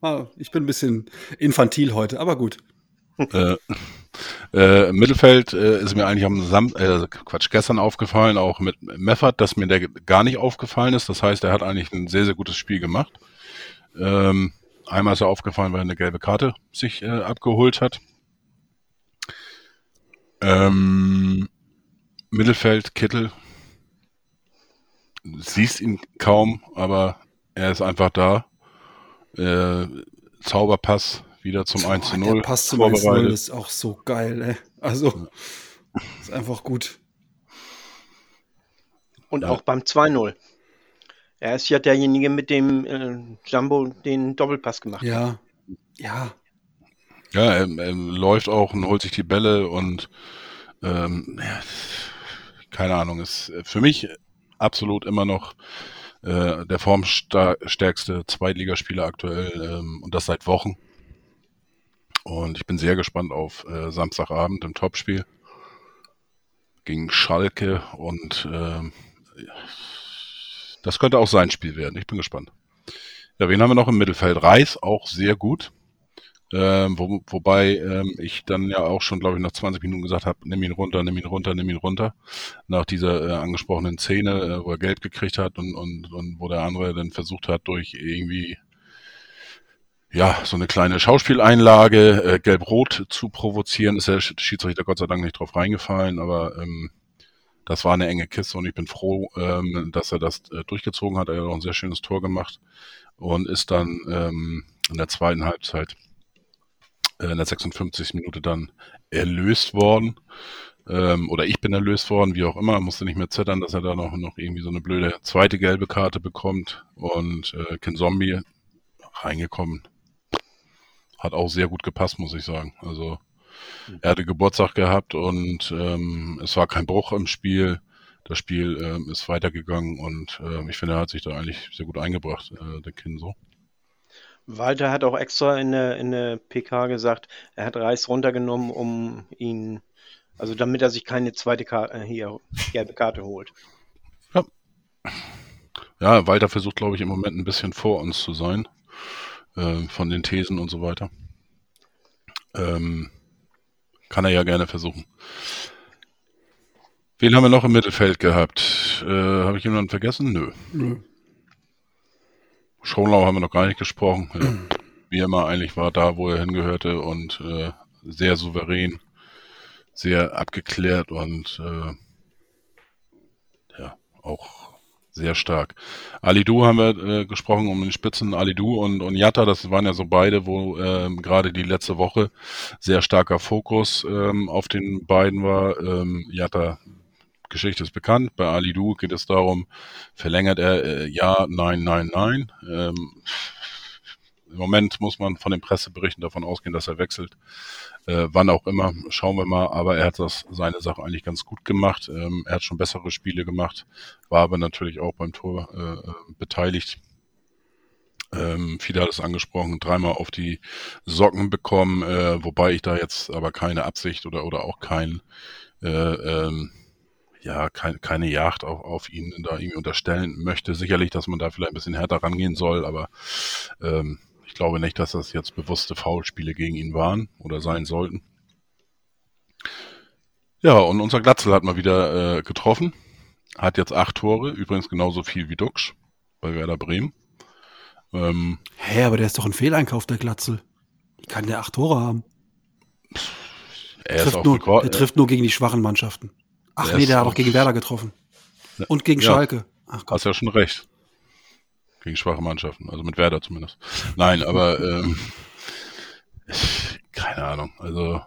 E: war, ich bin ein bisschen infantil heute, aber gut.
C: äh, äh, Mittelfeld äh, ist mir eigentlich am Sam äh, Quatsch, gestern aufgefallen, auch mit Meffert, dass mir der gar nicht aufgefallen ist. Das heißt, er hat eigentlich ein sehr, sehr gutes Spiel gemacht. Ähm, einmal ist er aufgefallen, weil er eine gelbe Karte sich äh, abgeholt hat. Ähm, Mittelfeld, Kittel. Siehst ihn kaum, aber er ist einfach da. Äh, Zauberpass wieder zum 1 zu
E: Boah,
C: 0.
E: Der Pass zum 1 0
C: vorbereitet.
E: ist auch so geil, ey. Also, ist einfach gut.
D: Und
C: Ja.
D: auch beim 2-0. Er ist ja derjenige, mit dem äh, Jumbo den Doppelpass gemacht hat.
E: Ja, ja.
C: Ja, er, er läuft auch und holt sich die Bälle und ähm, ja, keine Ahnung, ist für mich absolut immer noch äh, der formstärkste Zweitligaspieler aktuell ähm, und das seit Wochen. Und ich bin sehr gespannt auf äh, Samstagabend im Topspiel gegen Schalke und ähm, das könnte auch sein Spiel werden. Ich bin gespannt. Ja, wen haben wir noch im Mittelfeld? Reis auch sehr gut. Ähm, wo, wobei ähm, ich dann ja auch schon, glaube ich, nach 20 Minuten gesagt habe, nimm ihn runter, nimm ihn runter, nimm ihn runter. Nach dieser äh, angesprochenen Szene, äh, wo er gelb gekriegt hat und, und, und wo der andere dann versucht hat, durch irgendwie ja, so eine kleine Schauspieleinlage, äh, gelb-rot zu provozieren, ist der Sch- Schiedsrichter Gott sei Dank nicht drauf reingefallen, aber ähm, das war eine enge Kiste und ich bin froh, ähm, dass er das äh, durchgezogen hat. Er hat auch ein sehr schönes Tor gemacht und ist dann ähm, in der zweiten Halbzeit in der 56. Minute dann erlöst worden. Ähm, oder ich bin erlöst worden, wie auch immer. Musste nicht mehr zittern, dass er da noch, noch irgendwie so eine blöde zweite gelbe Karte bekommt. Und äh, Ken Zombie reingekommen. Hat auch sehr gut gepasst, muss ich sagen. Also er hatte Geburtstag gehabt und ähm, es war kein Bruch im Spiel. Das Spiel ähm, ist weitergegangen und ähm, ich finde, er hat sich da eigentlich sehr gut eingebracht, äh, der Ken so.
D: Walter hat auch extra in der, in der PK gesagt, er hat Reis runtergenommen, um ihn, also damit er sich keine zweite Karte, äh, hier, gelbe Karte holt.
C: Ja, Walter versucht, glaube ich, im Moment ein bisschen vor uns zu sein, äh, von den Thesen und so weiter. Ähm, kann er ja gerne versuchen. Wen haben wir noch im Mittelfeld gehabt? Äh, Habe ich jemanden vergessen? Nö.
E: Nö.
C: Schonlau haben wir noch gar nicht gesprochen. Wie immer eigentlich war da, wo er hingehörte und äh, sehr souverän, sehr abgeklärt und äh, ja, auch sehr stark. Alidu haben wir äh, gesprochen um den Spitzen. Alidu und, und Jatta, das waren ja so beide, wo ähm, gerade die letzte Woche sehr starker Fokus ähm, auf den beiden war. Ähm, Jatta, Geschichte ist bekannt. Bei Alidu geht es darum, verlängert er äh, ja, nein, nein, nein. Ähm, Im Moment muss man von den Presseberichten davon ausgehen, dass er wechselt. Äh, wann auch immer, schauen wir mal. Aber er hat das seine Sache eigentlich ganz gut gemacht. Ähm, er hat schon bessere Spiele gemacht, war aber natürlich auch beim Tor äh, äh, beteiligt. Ähm, Fieda hat es angesprochen, dreimal auf die Socken bekommen, äh, wobei ich da jetzt aber keine Absicht oder, oder auch kein, äh, ähm, ja, kein, keine Jagd auf, auf ihn da irgendwie unterstellen möchte. Sicherlich, dass man da vielleicht ein bisschen härter rangehen soll, aber ähm, ich glaube nicht, dass das jetzt bewusste Foulspiele gegen ihn waren oder sein sollten. Ja, und unser Glatzel hat mal wieder äh, getroffen. Hat jetzt acht Tore, übrigens genauso viel wie Duxch bei Werder Bremen. Ähm,
E: Hä, aber der ist doch ein Fehleinkauf, der Glatzel. Wie kann der acht Tore haben?
C: er ist
E: Trifft nur,
C: Rekord.
E: der trifft nur gegen die schwachen Mannschaften. Ach
C: Der
E: nee, der hat auch gegen Werder getroffen. Und gegen
C: Ja.
E: Schalke. Ach Gott.
C: Hast ja schon recht. Gegen schwache Mannschaften, also mit Werder zumindest. Nein, aber <laughs> ähm, ich, keine Ahnung. Also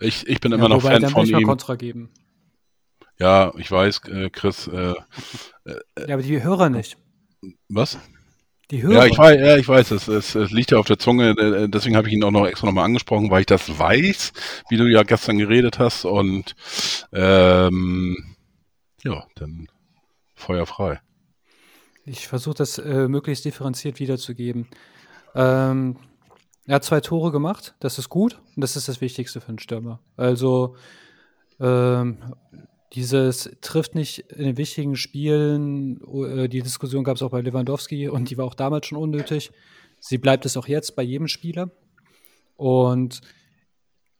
C: ich, ich bin immer
F: ja,
C: noch Fan
F: dann
C: von
F: will ich mal
C: ihm.
F: Kontra geben.
C: Ja, ich weiß, äh, Chris, äh,
F: Ja, aber die Hörer nicht.
C: was?
F: Die Hörer.
C: Ja, ich weiß, ja, ich weiß, es, es, es liegt ja auf der Zunge, äh, deswegen habe ich ihn auch noch extra nochmal angesprochen, weil ich das weiß, wie du ja gestern geredet hast und ähm, ja, dann Feuer frei.
F: Ich versuche das äh, möglichst differenziert wiederzugeben. Ähm, er hat zwei Tore gemacht, das ist gut und das ist das Wichtigste für einen Stürmer. Also ähm, dieses trifft nicht in den wichtigen Spielen, äh, die Diskussion gab es auch bei Lewandowski und die war auch damals schon unnötig. Sie bleibt es auch jetzt bei jedem Spieler. Und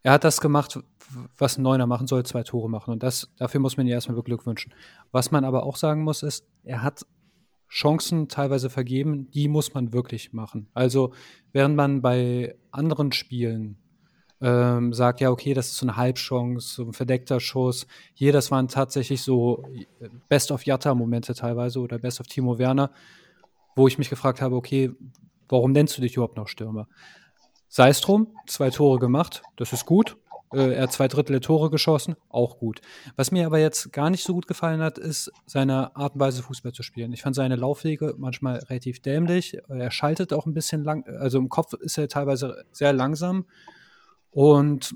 F: er hat das gemacht, was ein Neuner machen soll, zwei Tore machen. Und das, dafür muss man ihn erstmal beglückwünschen. Was man aber auch sagen muss, ist, er hat Chancen teilweise vergeben, die muss man wirklich machen. Also während man bei anderen Spielen ähm, sagt, ja, okay, das ist so eine Halbchance, so ein verdeckter Schuss. Hier, das waren tatsächlich so Best of Jatta-Momente teilweise oder Best of Timo Werner, wo ich mich gefragt habe, okay, warum nennst du dich überhaupt noch Stürmer? Sei es drum, zwei Tore gemacht, das ist gut. Äh, er hat zwei Drittel der Tore geschossen, auch gut. Was mir aber jetzt gar nicht so gut gefallen hat, ist seine Art und Weise, Fußball zu spielen. Ich fand seine Laufwege manchmal relativ dämlich. Er schaltet auch ein bisschen lang, also im Kopf ist er teilweise sehr langsam. Und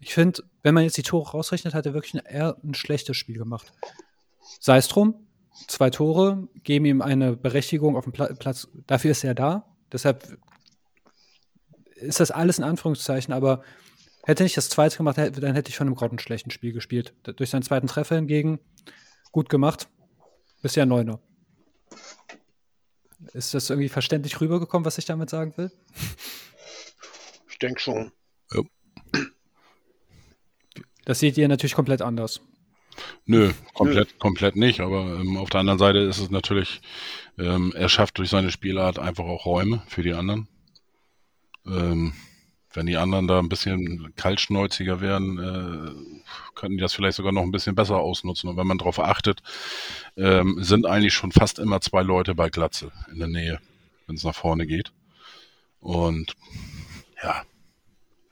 F: ich finde, wenn man jetzt die Tore rausrechnet, hat er wirklich ein, eher ein schlechtes Spiel gemacht. Sei es drum, zwei Tore geben ihm eine Berechtigung auf dem Pla Platz. Dafür ist er da. Deshalb ist das alles in Anführungszeichen, aber Hätte ich das zweite gemacht, dann hätte ich schon im grottenschlechten Spiel gespielt. Durch seinen zweiten Treffer hingegen gut gemacht. Bisher Neuner. Ist das irgendwie verständlich rübergekommen, was ich damit sagen will?
D: Ich denke schon.
C: Ja.
F: Das seht ihr natürlich komplett anders.
C: Nö, komplett, Nö. komplett nicht. Aber ähm, auf der anderen Seite ist es natürlich, ähm, er schafft durch seine Spielart einfach auch Räume für die anderen. Ähm, wenn die anderen da ein bisschen kaltschnäuziger wären, äh, könnten die das vielleicht sogar noch ein bisschen besser ausnutzen. Und wenn man darauf achtet, ähm, sind eigentlich schon fast immer zwei Leute bei Glatze in der Nähe, wenn es nach vorne geht. Und ja,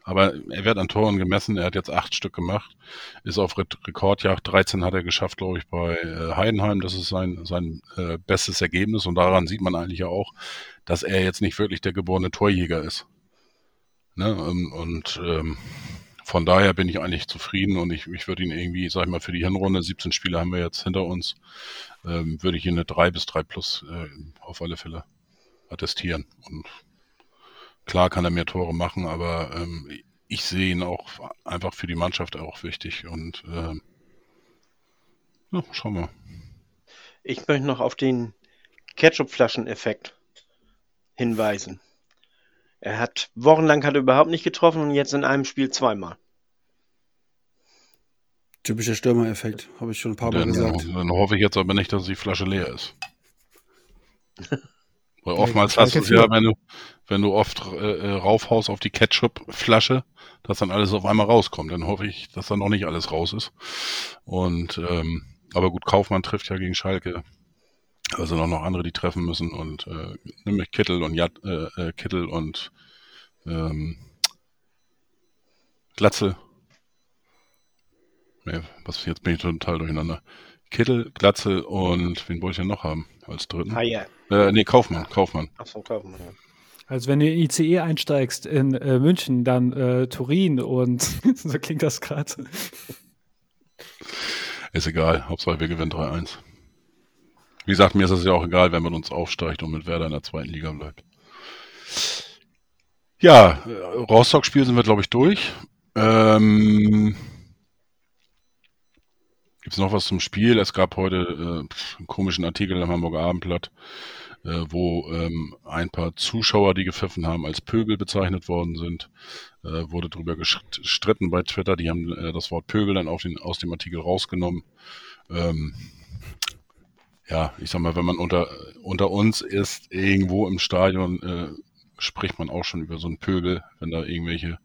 C: aber er wird an Toren gemessen. Er hat jetzt acht Stück gemacht, ist auf Re Rekordjagd. 13 hat er geschafft, glaube ich, bei äh, Heidenheim. Das ist sein, sein äh, bestes Ergebnis. Und daran sieht man eigentlich ja auch, dass er jetzt nicht wirklich der geborene Torjäger ist. Ne? Ähm, und ähm, von daher bin ich eigentlich zufrieden und ich, ich würde ihn irgendwie, sag ich mal, für die Hinrunde, 17 Spiele haben wir jetzt hinter uns, ähm, würde ich ihn eine 3 bis 3 plus äh, auf alle Fälle attestieren. Und klar kann er mehr Tore machen, aber ähm, ich sehe ihn auch einfach für die Mannschaft auch wichtig und äh, ja, schauen wir.
D: Ich möchte noch auf den Ketchup-Flaschen-Effekt hinweisen. Er hat wochenlang hat er überhaupt nicht getroffen und jetzt in einem Spiel zweimal.
E: Typischer Stürmer-Effekt, habe ich schon ein paar Mal
C: dann,
E: gesagt.
C: Dann hoffe ich jetzt aber nicht, dass die Flasche leer ist. <laughs> Weil oftmals hast du es ja, wenn du, wenn du oft äh, äh, raufhaust auf die Ketchup-Flasche, dass dann alles auf einmal rauskommt. Dann hoffe ich, dass dann noch nicht alles raus ist. Und ähm, aber gut, Kaufmann trifft ja gegen Schalke. Also noch, noch andere, die treffen müssen und äh, nämlich Kittel und Jad, äh, äh, Kittel und ähm, Glatzel. Nee, was jetzt bin ich total durcheinander. Kittel, Glatzel und wen wollte ich denn noch haben als dritten?
D: Ah ja.
C: Äh, nee, Kaufmann, Kaufmann.
D: Achso, Kaufmann, ja.
F: Also wenn du in ICE einsteigst in äh, München, dann äh, Turin und <laughs> so klingt das gerade.
C: Ist egal, Hauptsache wir gewinnen 3-1. Wie gesagt, mir ist es ja auch egal, wenn man uns aufsteigt und mit Werder in der zweiten Liga bleibt. Ja, Rostock-Spiel sind wir, glaube ich, durch. Ähm, Gibt es noch was zum Spiel? Es gab heute äh, einen komischen Artikel im Hamburger Abendblatt, äh, wo ähm, ein paar Zuschauer, die gepfiffen haben, als Pöbel bezeichnet worden sind. Äh, wurde darüber gestritten bei Twitter. Die haben äh, das Wort Pöbel dann den, aus dem Artikel rausgenommen. Ähm, ja, ich sag mal, wenn man unter, unter uns ist, irgendwo im Stadion, äh, spricht man auch schon über so einen Pöbel, wenn da irgendwelche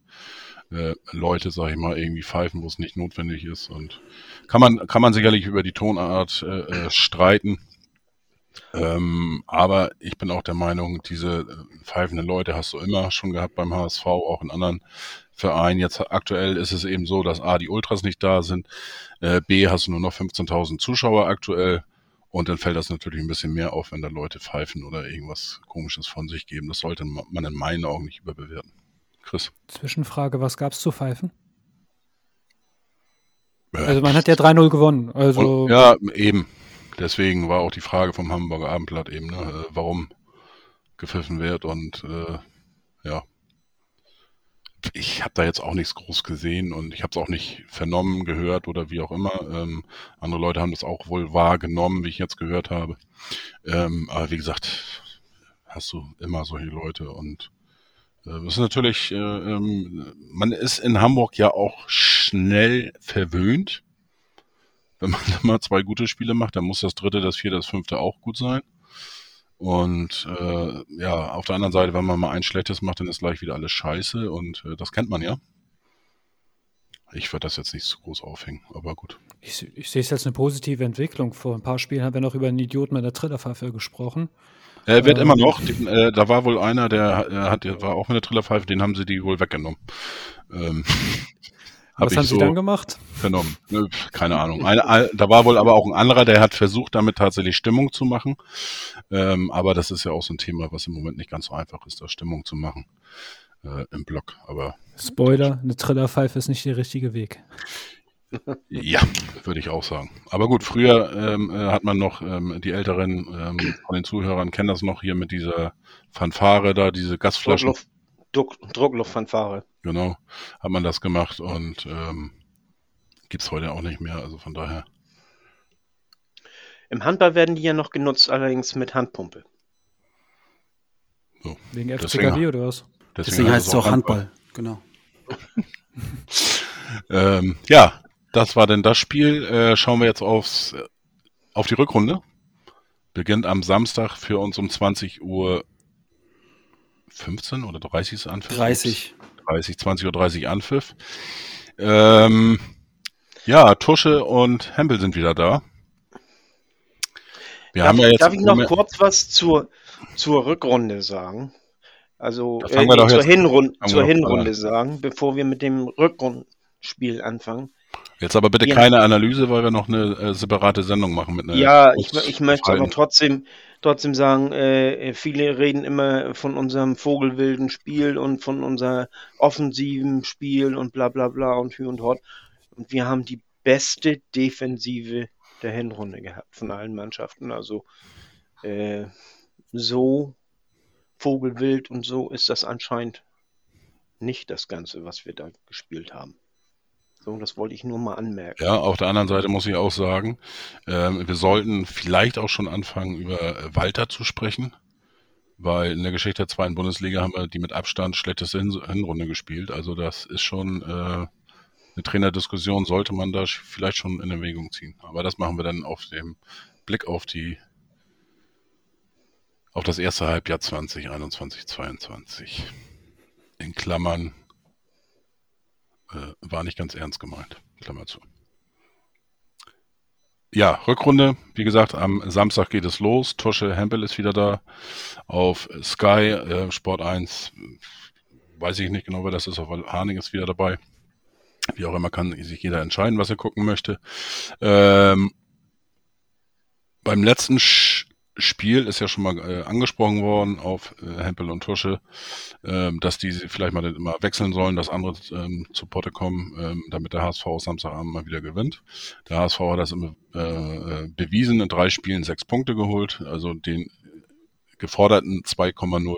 C: äh, Leute, sag ich mal, irgendwie pfeifen, wo es nicht notwendig ist. Und kann man, kann man sicherlich über die Tonart äh, äh, streiten. Ähm, aber ich bin auch der Meinung, diese äh, pfeifenden Leute hast du immer schon gehabt beim HSV, auch in anderen Vereinen. Jetzt aktuell ist es eben so, dass A, die Ultras nicht da sind, äh, B, hast du nur noch 15.000 Zuschauer aktuell Und dann fällt das natürlich ein bisschen mehr auf, wenn da Leute pfeifen oder irgendwas Komisches von sich geben. Das sollte man in meinen Augen nicht überbewerten. Chris.
F: Zwischenfrage, was gab es zu pfeifen? Also man hat ja 3-0 gewonnen. Also
C: ja, eben. Deswegen war auch die Frage vom Hamburger Abendblatt eben, ne, äh, warum gepfiffen wird und äh, ja. Ich habe da jetzt auch nichts groß gesehen und ich habe es auch nicht vernommen, gehört oder wie auch immer. Ähm, andere Leute haben das auch wohl wahrgenommen, wie ich jetzt gehört habe. Ähm, aber wie gesagt, hast du immer solche Leute und äh, das ist natürlich, äh, ähm, man ist in Hamburg ja auch schnell verwöhnt. Wenn man mal zwei gute Spiele macht, dann muss das dritte, das vierte, das fünfte auch gut sein. Und äh, ja, auf der anderen Seite, wenn man mal ein schlechtes macht, dann ist gleich wieder alles scheiße und äh, das kennt man ja. Ich würde das jetzt nicht zu groß aufhängen, aber gut.
F: Ich, ich sehe es als eine positive Entwicklung. Vor ein paar Spielen haben wir noch über einen Idioten mit der Trillerpfeife gesprochen.
C: Er wird ähm, immer noch, den, äh, da war wohl einer, der, der hat, der war auch mit der Trillerpfeife, den haben sie die wohl weggenommen. Ähm,
F: Was haben so Sie dann gemacht?
C: Vernommen. Keine Ahnung. Eine, da war wohl aber auch ein anderer, der hat versucht, damit tatsächlich Stimmung zu machen. Ähm, aber das ist ja auch so ein Thema, was im Moment nicht ganz so einfach ist, da Stimmung zu machen äh, im Blog. Aber
F: Spoiler, eine Trillerpfeife ist nicht der richtige Weg.
C: Ja, würde ich auch sagen. Aber gut, früher ähm, äh, hat man noch, ähm, die Älteren ähm, von den Zuhörern kennen das noch hier mit dieser Fanfare da, diese Gasflaschen.
D: Druck, Druckluftfanfare.
C: Genau, hat man das gemacht und ähm, gibt es heute auch nicht mehr, also von daher.
D: Im Handball werden die ja noch genutzt, allerdings mit Handpumpe.
F: So. Wegen FCKW oder was?
E: Deswegen, deswegen heißt es auch Handball. Handball. Genau. <laughs>
C: ähm, ja, das war denn das Spiel. Äh, schauen wir jetzt aufs, auf die Rückrunde. Beginnt am Samstag für uns um 20 Uhr 15 oder 30 Anpfiff?
E: 30.
C: 30, 20 Uhr 30 Anpfiff. Ähm, ja, Tusche und Hempel sind wieder da.
D: Wir darf, haben ja jetzt darf ich noch kurz was zur, zur Rückrunde sagen? Also äh, nee, zur, Hinrunde, zur Hinrunde sagen, bevor wir mit dem Rückrundenspiel anfangen.
C: Jetzt aber bitte ja. keine Analyse, weil wir noch eine äh, separate Sendung machen mit einer.
D: Ja, ich, ich möchte aber trotzdem, trotzdem sagen, äh, viele reden immer von unserem vogelwilden Spiel und von unser offensiven Spiel und bla bla bla und hü und hot. Und wir haben die beste Defensive der Hinrunde gehabt von allen Mannschaften. Also äh, so vogelwild und so ist das anscheinend nicht das Ganze, was wir da gespielt haben. So, das wollte ich nur mal anmerken.
C: Ja, auf der anderen Seite muss ich auch sagen, ähm, wir sollten vielleicht auch schon anfangen, über Walter zu sprechen, weil in der Geschichte der zweiten Bundesliga haben wir die mit Abstand schlechteste Hin Hinrunde gespielt. Also das ist schon äh, eine Trainerdiskussion, sollte man da vielleicht schon in Erwägung ziehen. Aber das machen wir dann auf dem Blick auf die auf das erste Halbjahr 2021, 2022. In Klammern äh, war nicht ganz ernst gemeint. Klammer zu. Ja, Rückrunde. Wie gesagt, am Samstag geht es los. Tosche Hempel ist wieder da. Auf Sky, äh, Sport 1, weiß ich nicht genau, wer das ist. Auf Harning ist wieder dabei. Wie auch immer kann sich jeder entscheiden, was er gucken möchte. Ähm, beim letzten Sch Spiel ist ja schon mal äh, angesprochen worden auf äh, Hempel und Tusche, ähm, dass die vielleicht mal immer wechseln sollen, dass andere ähm, zu Potte kommen, ähm, damit der HSV Samstagabend mal wieder gewinnt. Der HSV hat das immer äh, äh, bewiesen, in drei Spielen sechs Punkte geholt, also den geforderten 2,0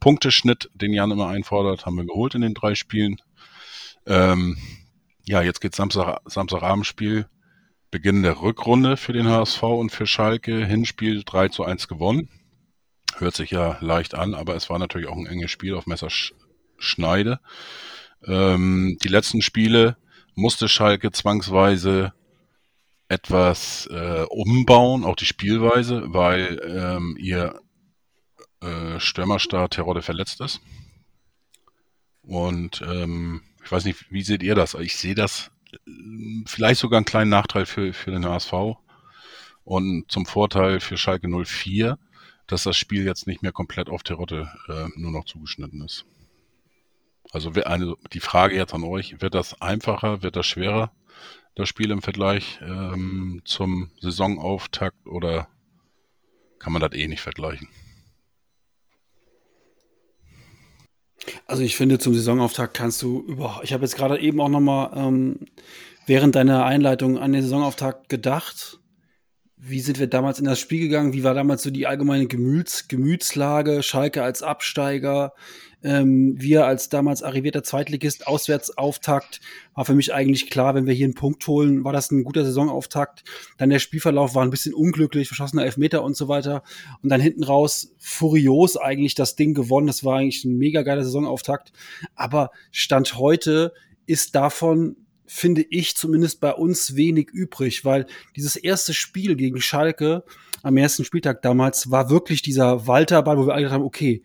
C: Punkteschnitt, den Jan immer einfordert, haben wir geholt in den drei Spielen. Ähm, ja, jetzt geht Samstag, Samstagabendspiel Beginn der Rückrunde für den HSV und für Schalke. Hinspiel 3 zu 1 gewonnen. Hört sich ja leicht an, aber es war natürlich auch ein enges Spiel auf Messerschneide. Ähm, die letzten Spiele musste Schalke zwangsweise etwas äh, umbauen, auch die Spielweise, weil ähm, ihr äh, Stürmerstar Terodde verletzt ist. Und ähm, ich weiß nicht, wie seht ihr das? Ich sehe das vielleicht sogar einen kleinen Nachteil für, für den HSV und zum Vorteil für Schalke 04, dass das Spiel jetzt nicht mehr komplett auf Terotte äh, nur noch zugeschnitten ist. Also eine, die Frage jetzt an euch, wird das einfacher, wird das schwerer, das Spiel im Vergleich ähm, zum Saisonauftakt oder kann man das eh nicht vergleichen.
E: Also ich finde, zum Saisonauftakt kannst du über. Ich habe jetzt gerade eben auch noch mal ähm, während deiner Einleitung an den Saisonauftakt gedacht. Wie sind wir damals in das Spiel gegangen? Wie war damals so die allgemeine Gemüts Gemütslage? Schalke als Absteiger, ähm, wir als damals arrivierter Zweitligist, Auswärtsauftakt, war für mich eigentlich klar, wenn wir hier einen Punkt holen, war das ein guter Saisonauftakt. Dann der Spielverlauf war ein bisschen unglücklich, verschossener Elfmeter und so weiter. Und dann hinten raus furios eigentlich das Ding gewonnen. Das war eigentlich ein mega geiler Saisonauftakt. Aber Stand heute ist davon finde ich zumindest bei uns wenig übrig, weil dieses erste Spiel gegen Schalke am ersten Spieltag damals war wirklich dieser Walterball, wo wir alle gedacht haben, okay,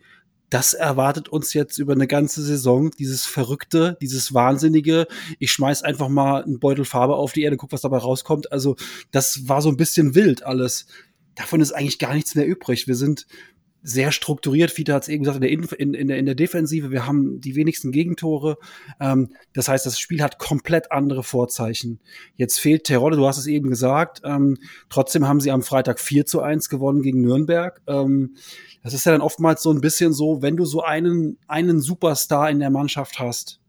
E: das erwartet uns jetzt über eine ganze Saison, dieses Verrückte, dieses Wahnsinnige. Ich schmeiß einfach mal einen Beutel Farbe auf die Erde, guck, was dabei rauskommt. Also, das war so ein bisschen wild alles. Davon ist eigentlich gar nichts mehr übrig. Wir sind sehr strukturiert. Vita hat es eben gesagt, in der, in, in, der, in der Defensive. Wir haben die wenigsten Gegentore. Ähm, das heißt, das Spiel hat komplett andere Vorzeichen. Jetzt fehlt Terodde, du hast es eben gesagt. Ähm, trotzdem haben sie am Freitag 4 zu 1 gewonnen gegen Nürnberg. Ähm, das ist ja dann oftmals so ein bisschen so, wenn du so einen, einen Superstar in der Mannschaft hast,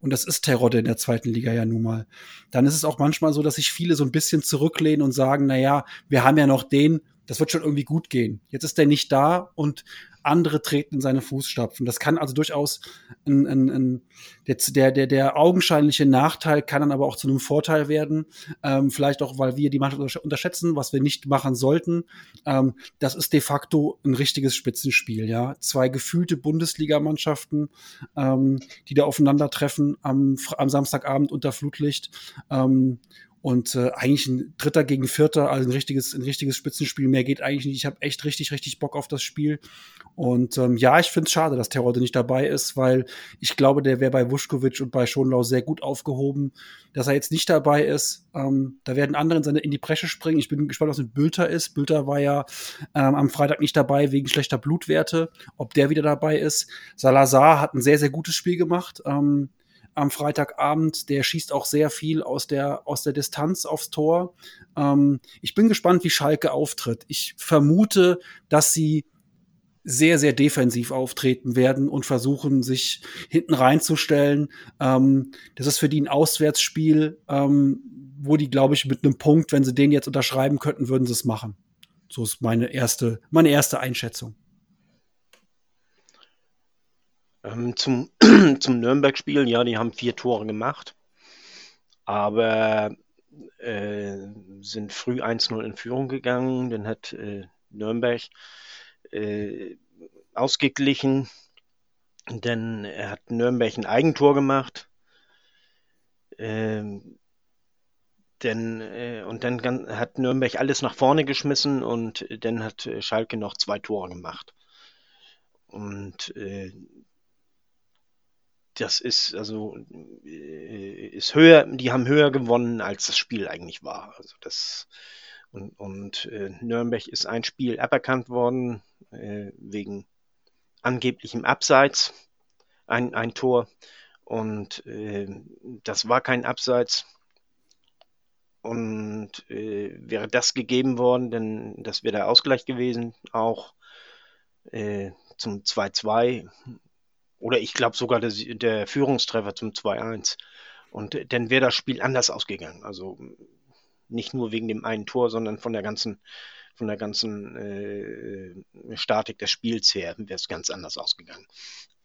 E: und das ist Terodde in der zweiten Liga ja nun mal, dann ist es auch manchmal so, dass sich viele so ein bisschen zurücklehnen und sagen, na ja, wir haben ja noch den, das wird schon irgendwie gut gehen. Jetzt ist der nicht da und andere treten in seine Fußstapfen. Das kann also durchaus ein, ein, ein der, der, der augenscheinliche Nachteil kann dann aber auch zu einem Vorteil werden. Ähm, vielleicht auch, weil wir die Mannschaft unterschätzen, was wir nicht machen sollten. Ähm, das ist de facto ein richtiges Spitzenspiel, ja. Zwei gefühlte Bundesligamannschaften, ähm, die da aufeinandertreffen am, am Samstagabend unter Flutlicht. Ähm, und äh, eigentlich ein Dritter gegen Vierter, also ein richtiges, ein richtiges Spitzenspiel. Mehr geht eigentlich nicht. Ich habe echt richtig, richtig Bock auf das Spiel. Und ähm, ja, ich finde es schade, dass Terode nicht dabei ist, weil ich glaube, der wäre bei Vuskovic und bei Schonlau sehr gut aufgehoben. Dass er jetzt nicht dabei ist, ähm, da werden andere in, seine, in die Bresche springen. Ich bin gespannt, was mit Bülter ist. Bülter war ja ähm, am Freitag nicht dabei wegen schlechter Blutwerte. Ob der wieder dabei ist. Salazar hat ein sehr, sehr gutes Spiel gemacht. Ähm, am Freitagabend. Der schießt auch sehr viel aus der, aus der Distanz aufs Tor. Ähm, ich bin gespannt, wie Schalke auftritt. Ich vermute, dass sie sehr, sehr defensiv auftreten werden und versuchen, sich hinten reinzustellen. Ähm, das ist für die ein Auswärtsspiel, ähm, wo die, glaube ich, mit einem Punkt, wenn sie den jetzt unterschreiben könnten, würden sie es machen. So ist meine erste, meine erste Einschätzung.
D: Ähm, zum <clears throat> zum Nürnberg-Spiel, ja, die haben vier Tore gemacht, aber äh, sind früh 1-0 in Führung gegangen. Dann hat äh, Nürnberg äh, ausgeglichen. Dann hat Nürnberg ein Eigentor gemacht. Ähm, denn, äh, und dann hat Nürnberg alles nach vorne geschmissen und dann hat Schalke noch zwei Tore gemacht. Und äh, das ist also äh, ist höher, die haben höher gewonnen, als das Spiel eigentlich war. Also das und, und äh, Nürnberg ist ein Spiel aberkannt worden äh, wegen angeblichem Abseits, ein, ein Tor und äh, das war kein Abseits. Und äh, wäre das gegeben worden, dann das wäre der Ausgleich gewesen, auch äh, zum 2-2 oder ich glaube sogar der, der, Führungstreffer zum 2-1. Und dann wäre das Spiel anders ausgegangen. Also nicht nur wegen dem einen Tor, sondern von der ganzen, von der ganzen äh, Statik des Spiels her wäre es ganz anders ausgegangen.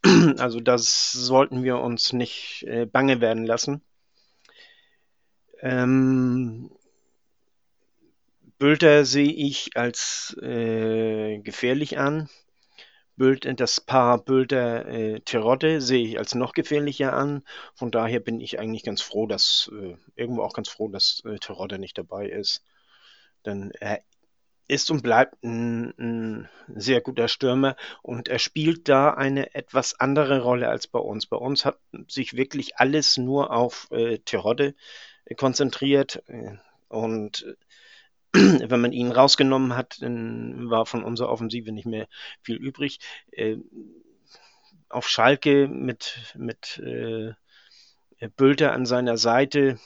D: <clears throat> Also das sollten wir uns nicht äh, bange werden lassen. Ähm, Bülter sehe ich als äh, gefährlich an. Bülter, das Paar Bülter-Terodde äh, sehe ich als noch gefährlicher an. Von daher bin ich eigentlich ganz froh, dass, äh, irgendwo auch ganz froh, dass äh, Terodde nicht dabei ist. Denn er ist und bleibt ein, ein, sehr guter Stürmer und er spielt da eine etwas andere Rolle als bei uns. Bei uns hat sich wirklich alles nur auf äh, Terodde konzentriert äh, und <clears throat> wenn man ihn rausgenommen hat, dann war von unserer Offensive nicht mehr viel übrig. Äh, auf Schalke mit, mit äh, Bülter an seiner Seite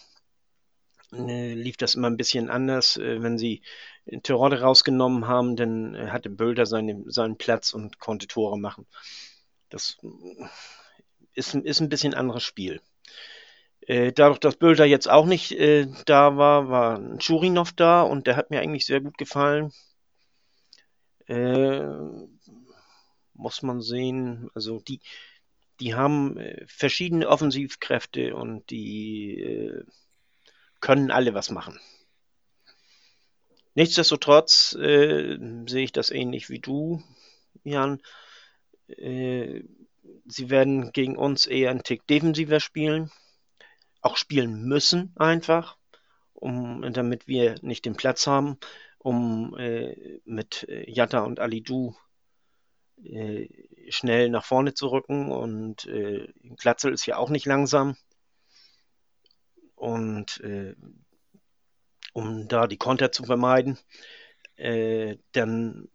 D: äh, lief das immer ein bisschen anders. Äh, wenn sie Terodde rausgenommen haben, dann äh, hatte Bölder seine, seinen Platz und konnte Tore machen. Das ist, ist ein bisschen anderes Spiel. Äh, dadurch, dass Bölder jetzt auch nicht äh, da war, war Churinov da und der hat mir eigentlich sehr gut gefallen. Äh, muss man sehen, also die, die haben äh, verschiedene Offensivkräfte und die äh, können alle was machen. Nichtsdestotrotz sehe ich das ähnlich wie du, Jan. Sie werden gegen uns eher einen Tick defensiver spielen, auch spielen müssen einfach, um, damit wir nicht den Platz haben, um äh, mit äh, Jatta und Alidu äh, schnell nach vorne zu rücken und äh, Glatzel ist ja auch nicht langsam. Und äh, um da die Konter zu vermeiden, äh, dann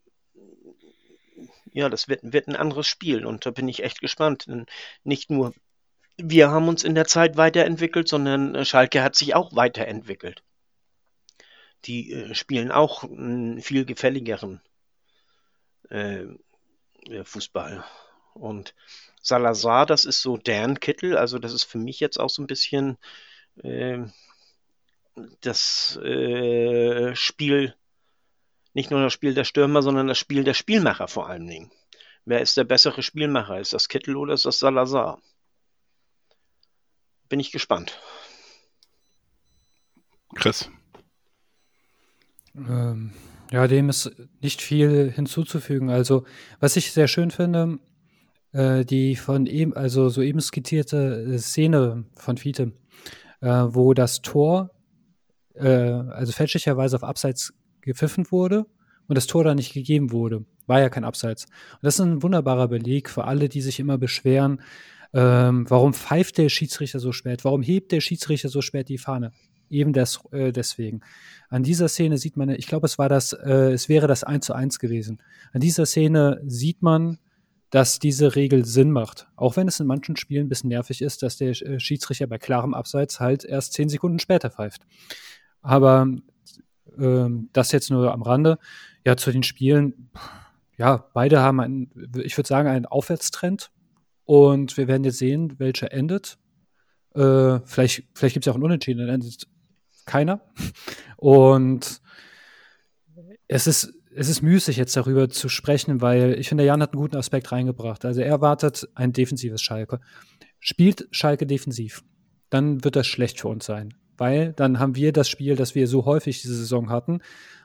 D: ja, das wird, wird ein anderes Spiel und da bin ich echt gespannt. Denn nicht nur wir haben uns in der Zeit weiterentwickelt, sondern äh, Schalke hat sich auch weiterentwickelt. Die äh, spielen auch einen viel gefälligeren äh, Fußball. Und Salazar, das ist so deren Kittel, also das ist für mich jetzt auch so ein bisschen äh, das äh, Spiel, nicht nur das Spiel der Stürmer, sondern das Spiel der Spielmacher vor allen Dingen. Wer ist der bessere Spielmacher? Ist das Kittel oder ist das Salazar? Bin ich gespannt.
C: Chris.
F: Ähm, ja, dem ist nicht viel hinzuzufügen. Also, was ich sehr schön finde, äh, die von eben, also soeben skizzierte Szene von Fiete, äh, wo das Tor, äh, also fälschlicherweise auf Abseits gepfiffen wurde und das Tor dann nicht gegeben wurde. War ja kein Abseits. Und das ist ein wunderbarer Beleg für alle, die sich immer beschweren, ähm, warum pfeift der Schiedsrichter so spät? Warum hebt der Schiedsrichter so spät die Fahne? Eben des, äh, deswegen. An dieser Szene sieht man, ich glaube, es war das, äh, es wäre das 1 zu 1 gewesen. An dieser Szene sieht man, dass diese Regel Sinn macht. Auch wenn es in manchen Spielen ein bisschen nervig ist, dass der äh, Schiedsrichter bei klarem Abseits halt erst zehn Sekunden später pfeift. Aber ähm, das jetzt nur am Rande. Ja, zu den Spielen, ja, beide haben einen, ich würde sagen, einen Aufwärtstrend. Und wir werden jetzt sehen, welcher endet. Äh, vielleicht vielleicht gibt es ja auch einen Unentschieden, dann endet keiner. Und es ist es ist müßig, jetzt darüber zu sprechen, weil ich finde, Jan hat einen guten Aspekt reingebracht. Also er erwartet ein defensives Schalke. Spielt Schalke defensiv, dann wird das schlecht für uns sein, weil dann haben wir das Spiel, das wir so häufig diese Saison hatten.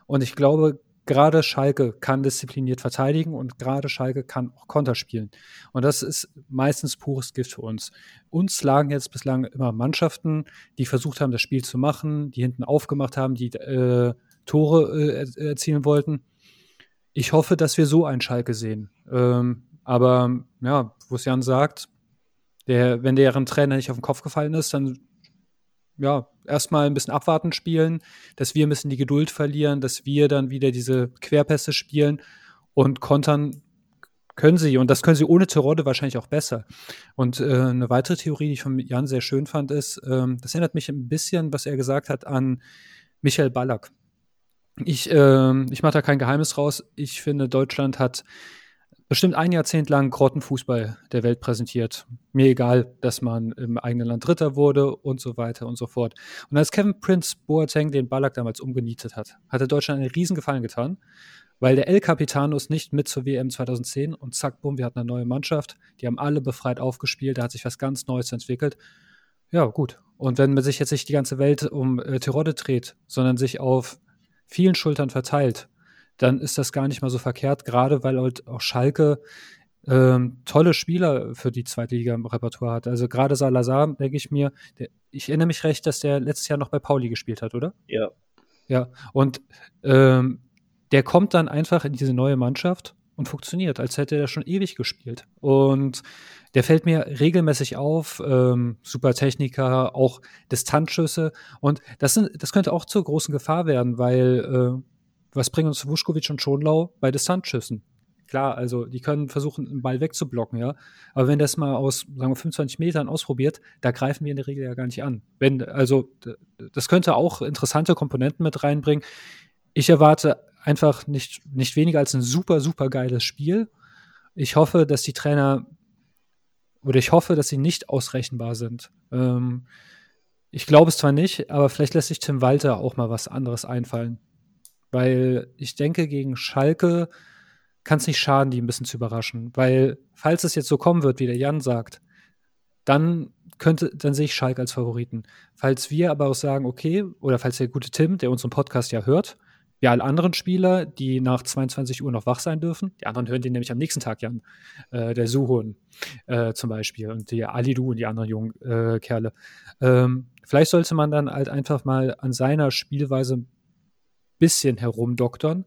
F: Und ich glaube, gerade Schalke kann diszipliniert verteidigen und gerade Schalke kann auch Konter spielen. Und das ist meistens pures Gift für uns. Uns lagen jetzt bislang immer Mannschaften, die versucht haben, das Spiel zu machen, die hinten aufgemacht haben, die äh, Tore äh, erzielen wollten. Ich hoffe, dass wir so einen Schalke sehen. Ähm, aber ja, wo es Jan sagt, der, wenn deren Trainer nicht auf den Kopf gefallen ist, dann ja, erstmal ein bisschen abwarten spielen, dass wir ein bisschen die Geduld verlieren, dass wir dann wieder diese Querpässe spielen und kontern können sie. Und das können sie ohne Terodde wahrscheinlich auch besser. Und äh, eine weitere Theorie, die ich von Jan sehr schön fand, ist, ähm, das erinnert mich ein bisschen, was er gesagt hat, an Michael Ballack. Ich, äh, ich mache da kein Geheimnis raus. Ich finde, Deutschland hat bestimmt ein Jahrzehnt lang Grottenfußball der Welt präsentiert. Mir egal, dass man im eigenen Land Dritter wurde und so weiter und so fort. Und als Kevin Prince Boateng den Ballack damals umgenietet hat, hat er Deutschland einen riesen Gefallen getan, weil der El Capitano ist nicht mit zur WM 2010 und zack, bumm, wir hatten eine neue Mannschaft. Die haben alle befreit aufgespielt, da hat sich was ganz Neues entwickelt. Ja, gut. Und wenn man sich jetzt nicht die ganze Welt um äh, Tirode dreht, sondern sich auf vielen Schultern verteilt, dann ist das gar nicht mal so verkehrt, gerade weil halt auch Schalke ähm, tolle Spieler für die zweite Liga im Repertoire hat. Also gerade Salazar, denke ich mir, der, ich erinnere mich recht, dass der letztes Jahr noch bei Pauli gespielt hat, oder?
D: Ja.
F: Ja, und ähm, der kommt dann einfach in diese neue Mannschaft und funktioniert, als hätte er schon ewig gespielt. Und der fällt mir regelmäßig auf, ähm, super Techniker, auch Distanzschüsse. Und das, sind, das könnte auch zur großen Gefahr werden, weil äh, was bringen uns Vuskovic und Schonlau bei Distanzschüssen? Klar, also die können versuchen, einen Ball wegzublocken, ja. Aber wenn das mal aus, sagen wir, 25 Metern ausprobiert, da greifen wir in der Regel ja gar nicht an. Wenn, also, das könnte auch interessante Komponenten mit reinbringen. Ich erwarte einfach nicht, nicht weniger als ein super, super geiles Spiel. Ich hoffe, dass die Trainer oder ich hoffe, dass sie nicht ausrechenbar sind. Ähm, ich glaube es zwar nicht, aber vielleicht lässt sich Tim Walter auch mal was anderes einfallen. Weil ich denke, gegen Schalke kann es nicht schaden, die ein bisschen zu überraschen. Weil, falls es jetzt so kommen wird, wie der Jan sagt, dann könnte, dann sehe ich Schalke als Favoriten. Falls wir aber auch sagen, okay, oder falls der gute Tim, der unseren Podcast ja hört, wie alle anderen Spieler, die nach 22 Uhr noch wach sein dürfen, die anderen hören den nämlich am nächsten Tag, Jan, äh, der Suhun äh, zum Beispiel und die Alidu und die anderen jungen äh, Kerle. Ähm, vielleicht sollte man dann halt einfach mal an seiner Spielweise ein bisschen herumdoktern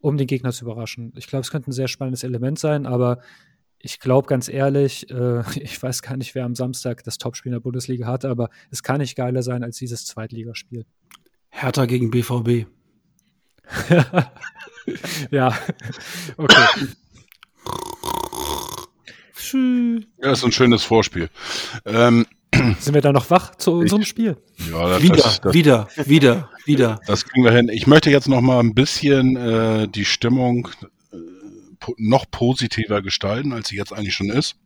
F: um den Gegner zu überraschen. Ich glaube, es könnte ein sehr spannendes Element sein, aber ich glaube ganz ehrlich, äh, <laughs> ich weiß gar nicht, wer am Samstag das Topspiel in der Bundesliga hat, aber es kann nicht geiler sein als dieses Zweitligaspiel.
E: Hertha gegen BVB. <laughs>
F: ja, okay.
C: Ja, ist ein schönes Vorspiel. Ähm, <clears throat>
F: Sind wir da noch wach zu unserem ich, Spiel?
E: Ja, das, wieder, das, das, wieder, wieder, wieder.
C: Das kriegen wir hin. Ich möchte jetzt noch mal ein bisschen äh, die Stimmung äh, po noch positiver gestalten, als sie jetzt eigentlich schon ist.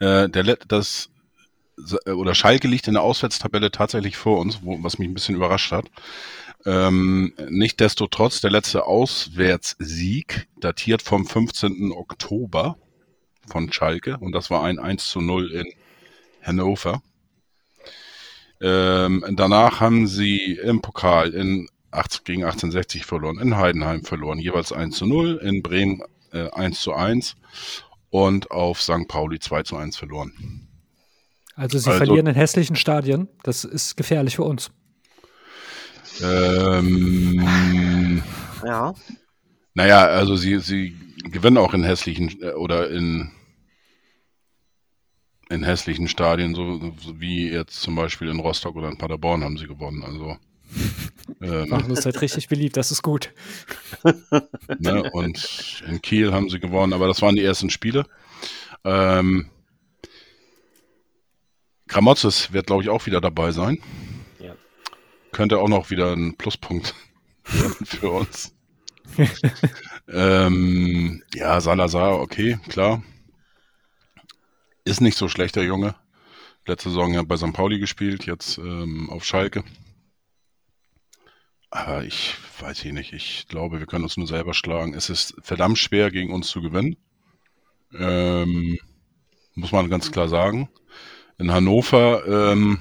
C: Äh, der, das oder Schalke liegt in der Auswärtstabelle tatsächlich vor uns, wo, was mich ein bisschen überrascht hat. Ähm, Nichtsdestotrotz, der letzte Auswärtssieg datiert vom 15. Oktober von Schalke und das war ein 1 zu 0 in Hannover. Ähm, danach haben sie im Pokal in 8, gegen 1860 verloren, in Heidenheim verloren, jeweils 1 zu 0, in Bremen äh, 1 zu 1 und auf St. Pauli 2 zu 1 verloren.
F: Also sie also, verlieren in hässlichen Stadien. Das ist gefährlich für uns.
C: Ähm, ja. Naja, also sie, sie gewinnen auch in hässlichen äh, oder in in hässlichen Stadien, so, so, wie jetzt zum Beispiel in Rostock oder in Paderborn haben sie gewonnen. Also <laughs>
F: ähm, machen uns halt richtig beliebt, das ist gut. <laughs>
C: Ne, und in Kiel haben sie gewonnen, aber das waren die ersten Spiele. Ähm, Gramozis wird, glaube ich, auch wieder dabei sein. Ja. Könnte auch noch wieder ein Pluspunkt <laughs> für uns. ähm, ja, Salazar, okay, klar. Ist nicht so schlecht, der Junge. Letzte Saison bei St. Pauli gespielt, jetzt ähm, auf Schalke. Aber ich weiß hier nicht. Ich glaube, wir können uns nur selber schlagen. Es ist verdammt schwer, gegen uns zu gewinnen. Ähm, muss man ganz klar sagen. In Hannover ähm,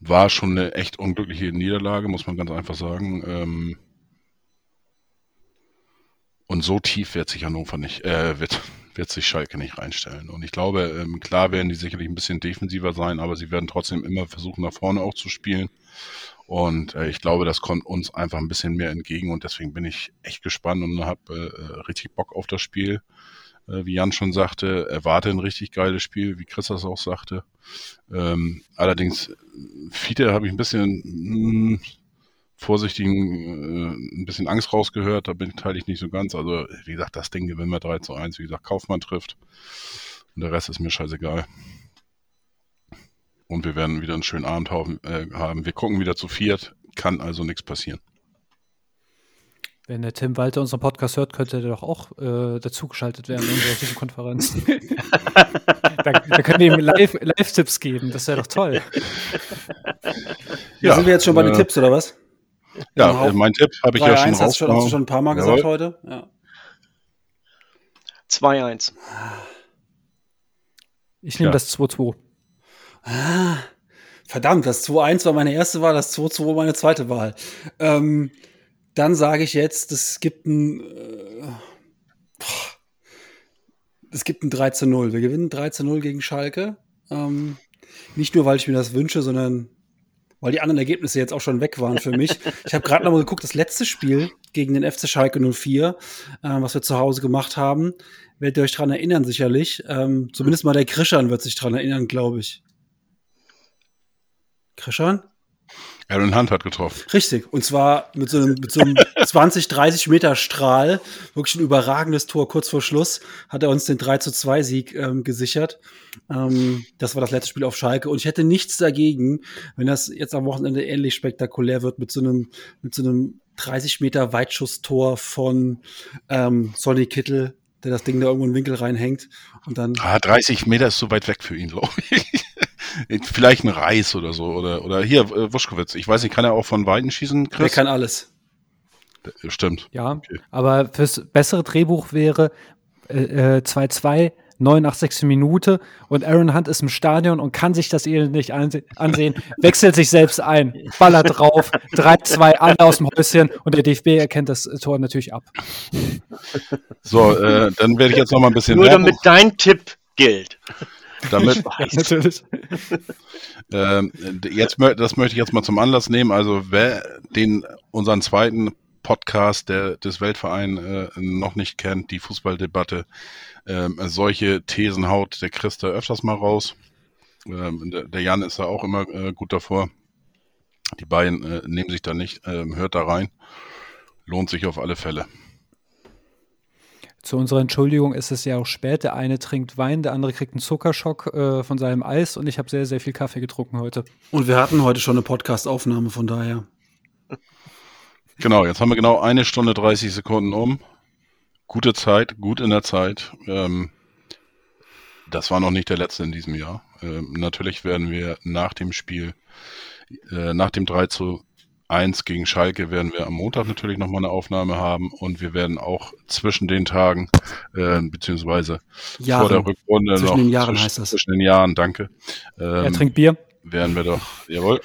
C: war schon eine echt unglückliche Niederlage, muss man ganz einfach sagen. Ähm, und so tief wird sich Hannover nicht, äh, wird, wird sich Schalke nicht reinstellen. Und ich glaube, ähm, klar werden die sicherlich ein bisschen defensiver sein, aber sie werden trotzdem immer versuchen, nach vorne auch zu spielen. Und äh, ich glaube, das kommt uns einfach ein bisschen mehr entgegen und deswegen bin ich echt gespannt und habe äh, richtig Bock auf das Spiel. Äh, wie Jan schon sagte, erwarte ein richtig geiles Spiel, wie Chris das auch sagte. Ähm, allerdings, Fiete habe ich ein bisschen hm, vorsichtigen, äh, ein bisschen Angst rausgehört, da bin, teile ich nicht so ganz. Also, wie gesagt, das Ding gewinnen wir 3 zu 1, wie gesagt, Kaufmann trifft. Und der Rest ist mir scheißegal. Und wir werden wieder einen schönen Abend haben. Äh, haben. Wir gucken wieder zu viert, kann also nichts passieren.
F: Wenn der Tim Walter unseren Podcast hört, könnte er doch auch äh, dazugeschaltet werden in unserer Videokonferenz. <laughs> da, da können wir ihm Live-Tipps Live geben, das wäre doch toll.
E: Ja, sind wir jetzt schon bei den äh, Tipps, oder was?
C: Ja, genau. mein Tipp habe ich ja schon
E: hast, schon hast du schon ein paar Mal Jawohl. gesagt heute. Ja.
D: 2-1.
F: Ich nehme ja. das 2-2.
E: Ah, verdammt, das 2-1 war meine erste Wahl, das 2-2 meine zweite Wahl. Ähm, dann sage ich jetzt, es gibt ein äh, es gibt ein 3 0. Wir gewinnen 3 0 gegen Schalke. Ähm, nicht nur, weil ich mir das wünsche, sondern weil die anderen Ergebnisse jetzt auch schon weg waren für mich. ich habe gerade noch mal geguckt, das letzte Spiel gegen den FC Schalke 04, äh, was wir zu Hause gemacht haben, werdet ihr euch dran erinnern sicherlich. Ähm, zumindest mal der Krischan wird sich dran erinnern, glaube ich. Krischan?
C: Aaron Hunt hat getroffen.
E: Richtig. Und zwar mit so einem, mit so einem <laughs> 20, 30 Meter Strahl. Wirklich ein überragendes Tor. Kurz vor Schluss hat er uns den 3 zu 2 Sieg ähm, gesichert. Ähm, das war das letzte Spiel auf Schalke. Und ich hätte nichts dagegen, wenn das jetzt am Wochenende ähnlich spektakulär wird mit so einem, mit so einem 30 Meter Weitschusstor von ähm, Sonny Kittel, der das Ding da irgendwo in den Winkel reinhängt. Und dann.
C: Ah, 30 Meter ist zu weit weg für ihn, glaube ich. Vielleicht ein Reis oder so. Oder, oder hier, äh, Wuschkowitz. Ich weiß nicht, kann er auch von Weiden schießen,
E: Der
C: Chris?
E: kann alles.
C: Stimmt.
F: Ja,
C: Okay.
F: aber fürs bessere Drehbuch wäre äh, äh, 2-2, 89. Minute und Aaron Hunt ist im Stadion und kann sich das Elend nicht anse ansehen, <laughs> wechselt sich selbst ein, ballert drauf, 3-2, alle aus dem Häuschen und der DFB erkennt das Tor natürlich ab.
C: So, äh, dann werde ich jetzt noch mal ein bisschen
D: Nur
C: Werbung,
D: damit dein Tipp gilt.
C: Damit,
F: natürlich.
C: ähm, jetzt, das möchte ich jetzt mal zum Anlass nehmen. Also wer den unseren zweiten Podcast der, des Weltvereins äh, noch nicht kennt, die Fußballdebatte, ähm, solche Thesen haut der Chris da öfters mal raus. Ähm, der, der Jan ist da auch immer äh, gut davor. Die beiden äh, nehmen sich da nicht, ähm, hört da rein. Lohnt sich auf alle Fälle.
F: Zu unserer Entschuldigung ist es ja auch spät. Der eine trinkt Wein, der andere kriegt einen Zuckerschock äh, von seinem Eis und ich habe sehr, sehr viel Kaffee getrunken heute.
E: Und wir hatten heute schon eine Podcast-Aufnahme, von daher.
C: Genau, jetzt haben wir genau eine Stunde 30 Sekunden um. Gute Zeit, gut in der Zeit. Ähm, das war noch nicht der letzte in diesem Jahr. Ähm, natürlich werden wir nach dem Spiel, äh, nach dem 3 zu 1 gegen Schalke, werden wir am Montag natürlich nochmal eine Aufnahme haben und wir werden auch zwischen den Tagen, äh, beziehungsweise vor der
E: Jahren.
C: Rückrunde
E: Zwischen
C: noch
E: den Jahren
C: zwischen,
E: heißt das.
C: zwischen den Jahren, danke.
F: er
C: Ähm,
F: trinkt Bier.
C: werden wir doch, jawohl,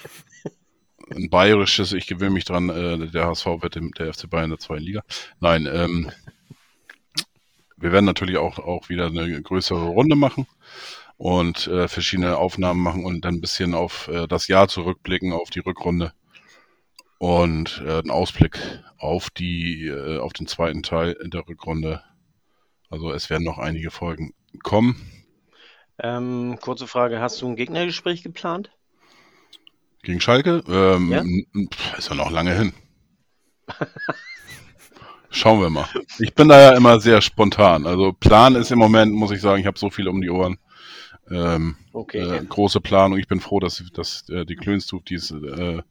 C: <laughs> ein bayerisches, ich gewöhne mich dran, äh, der HSV wird dem, der FC Bayern in der zweiten Liga. Nein, ähm, wir werden natürlich auch, auch wieder eine größere Runde machen und äh, verschiedene Aufnahmen machen und dann ein bisschen auf äh, das Jahr zurückblicken, auf die Rückrunde und äh, einen Ausblick auf die, äh, auf den zweiten Teil der Rückrunde. Also es werden noch einige Folgen kommen.
D: Ähm, kurze Frage, hast du ein Gegnergespräch geplant?
C: Gegen Schalke? Ähm,
D: Ja.
C: Ist ja noch lange hin. Schauen wir mal. Ich bin da ja immer sehr spontan. Also Plan ist im Moment, muss ich sagen, ich habe so viel um die Ohren. Ähm,
D: Okay.
C: äh, große Planung. Ich bin froh, dass, dass äh, die Klönstuf dies äh,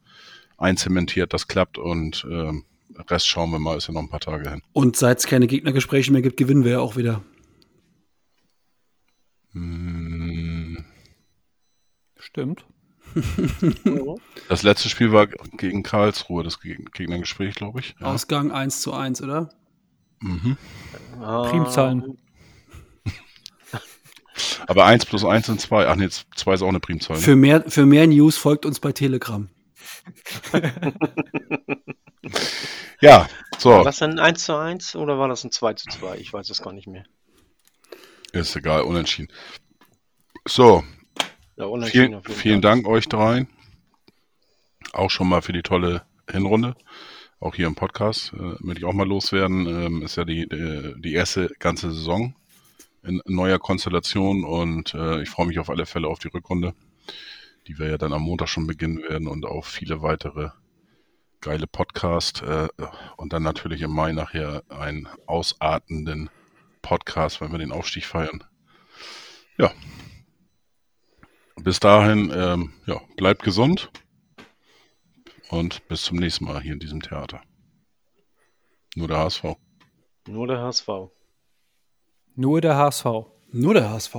C: einzementiert, das klappt und ähm, Rest schauen wir mal, ist ja noch ein paar Tage hin.
E: Und seit es keine Gegnergespräche mehr gibt, gewinnen wir ja auch wieder.
C: Hm,
F: Stimmt. <laughs>
C: Das letzte Spiel war gegen Karlsruhe, das Geg- Gegnergespräch, glaube ich. Ja.
E: Ausgang 1 zu 1, oder?
C: Mhm.
D: Ah,
F: Primzahlen. <laughs>
C: Aber 1 plus 1 sind 2. Ach nee, 2 ist auch eine Primzahl. Ne?
E: Für mehr, für mehr News folgt uns bei Telegram.
C: Ja, so.
D: War das ein 1 zu 1 oder war das ein 2 zu 2? Ich weiß es gar nicht mehr.
C: Ist egal, unentschieden. So,
D: Ja, unentschieden
C: vielen, vielen. Dank euch dreien. Auch schon mal für die tolle Hinrunde. Auch hier im Podcast. Äh, möchte ich auch mal loswerden. Ähm, ist ja die, äh, die erste ganze Saison in neuer Konstellation und äh, ich freue mich auf alle Fälle auf die Rückrunde, die wir ja dann am Montag schon beginnen werden und auf viele weitere geile Podcast äh, und dann natürlich im Mai nachher einen ausartenden Podcast, wenn wir den Aufstieg feiern. Ja. Bis dahin, ähm, ja, bleibt gesund und bis zum nächsten Mal hier in diesem Theater. Nur der HSV.
D: Nur der HSV.
F: Nur der HSV.
E: Nur der HSV.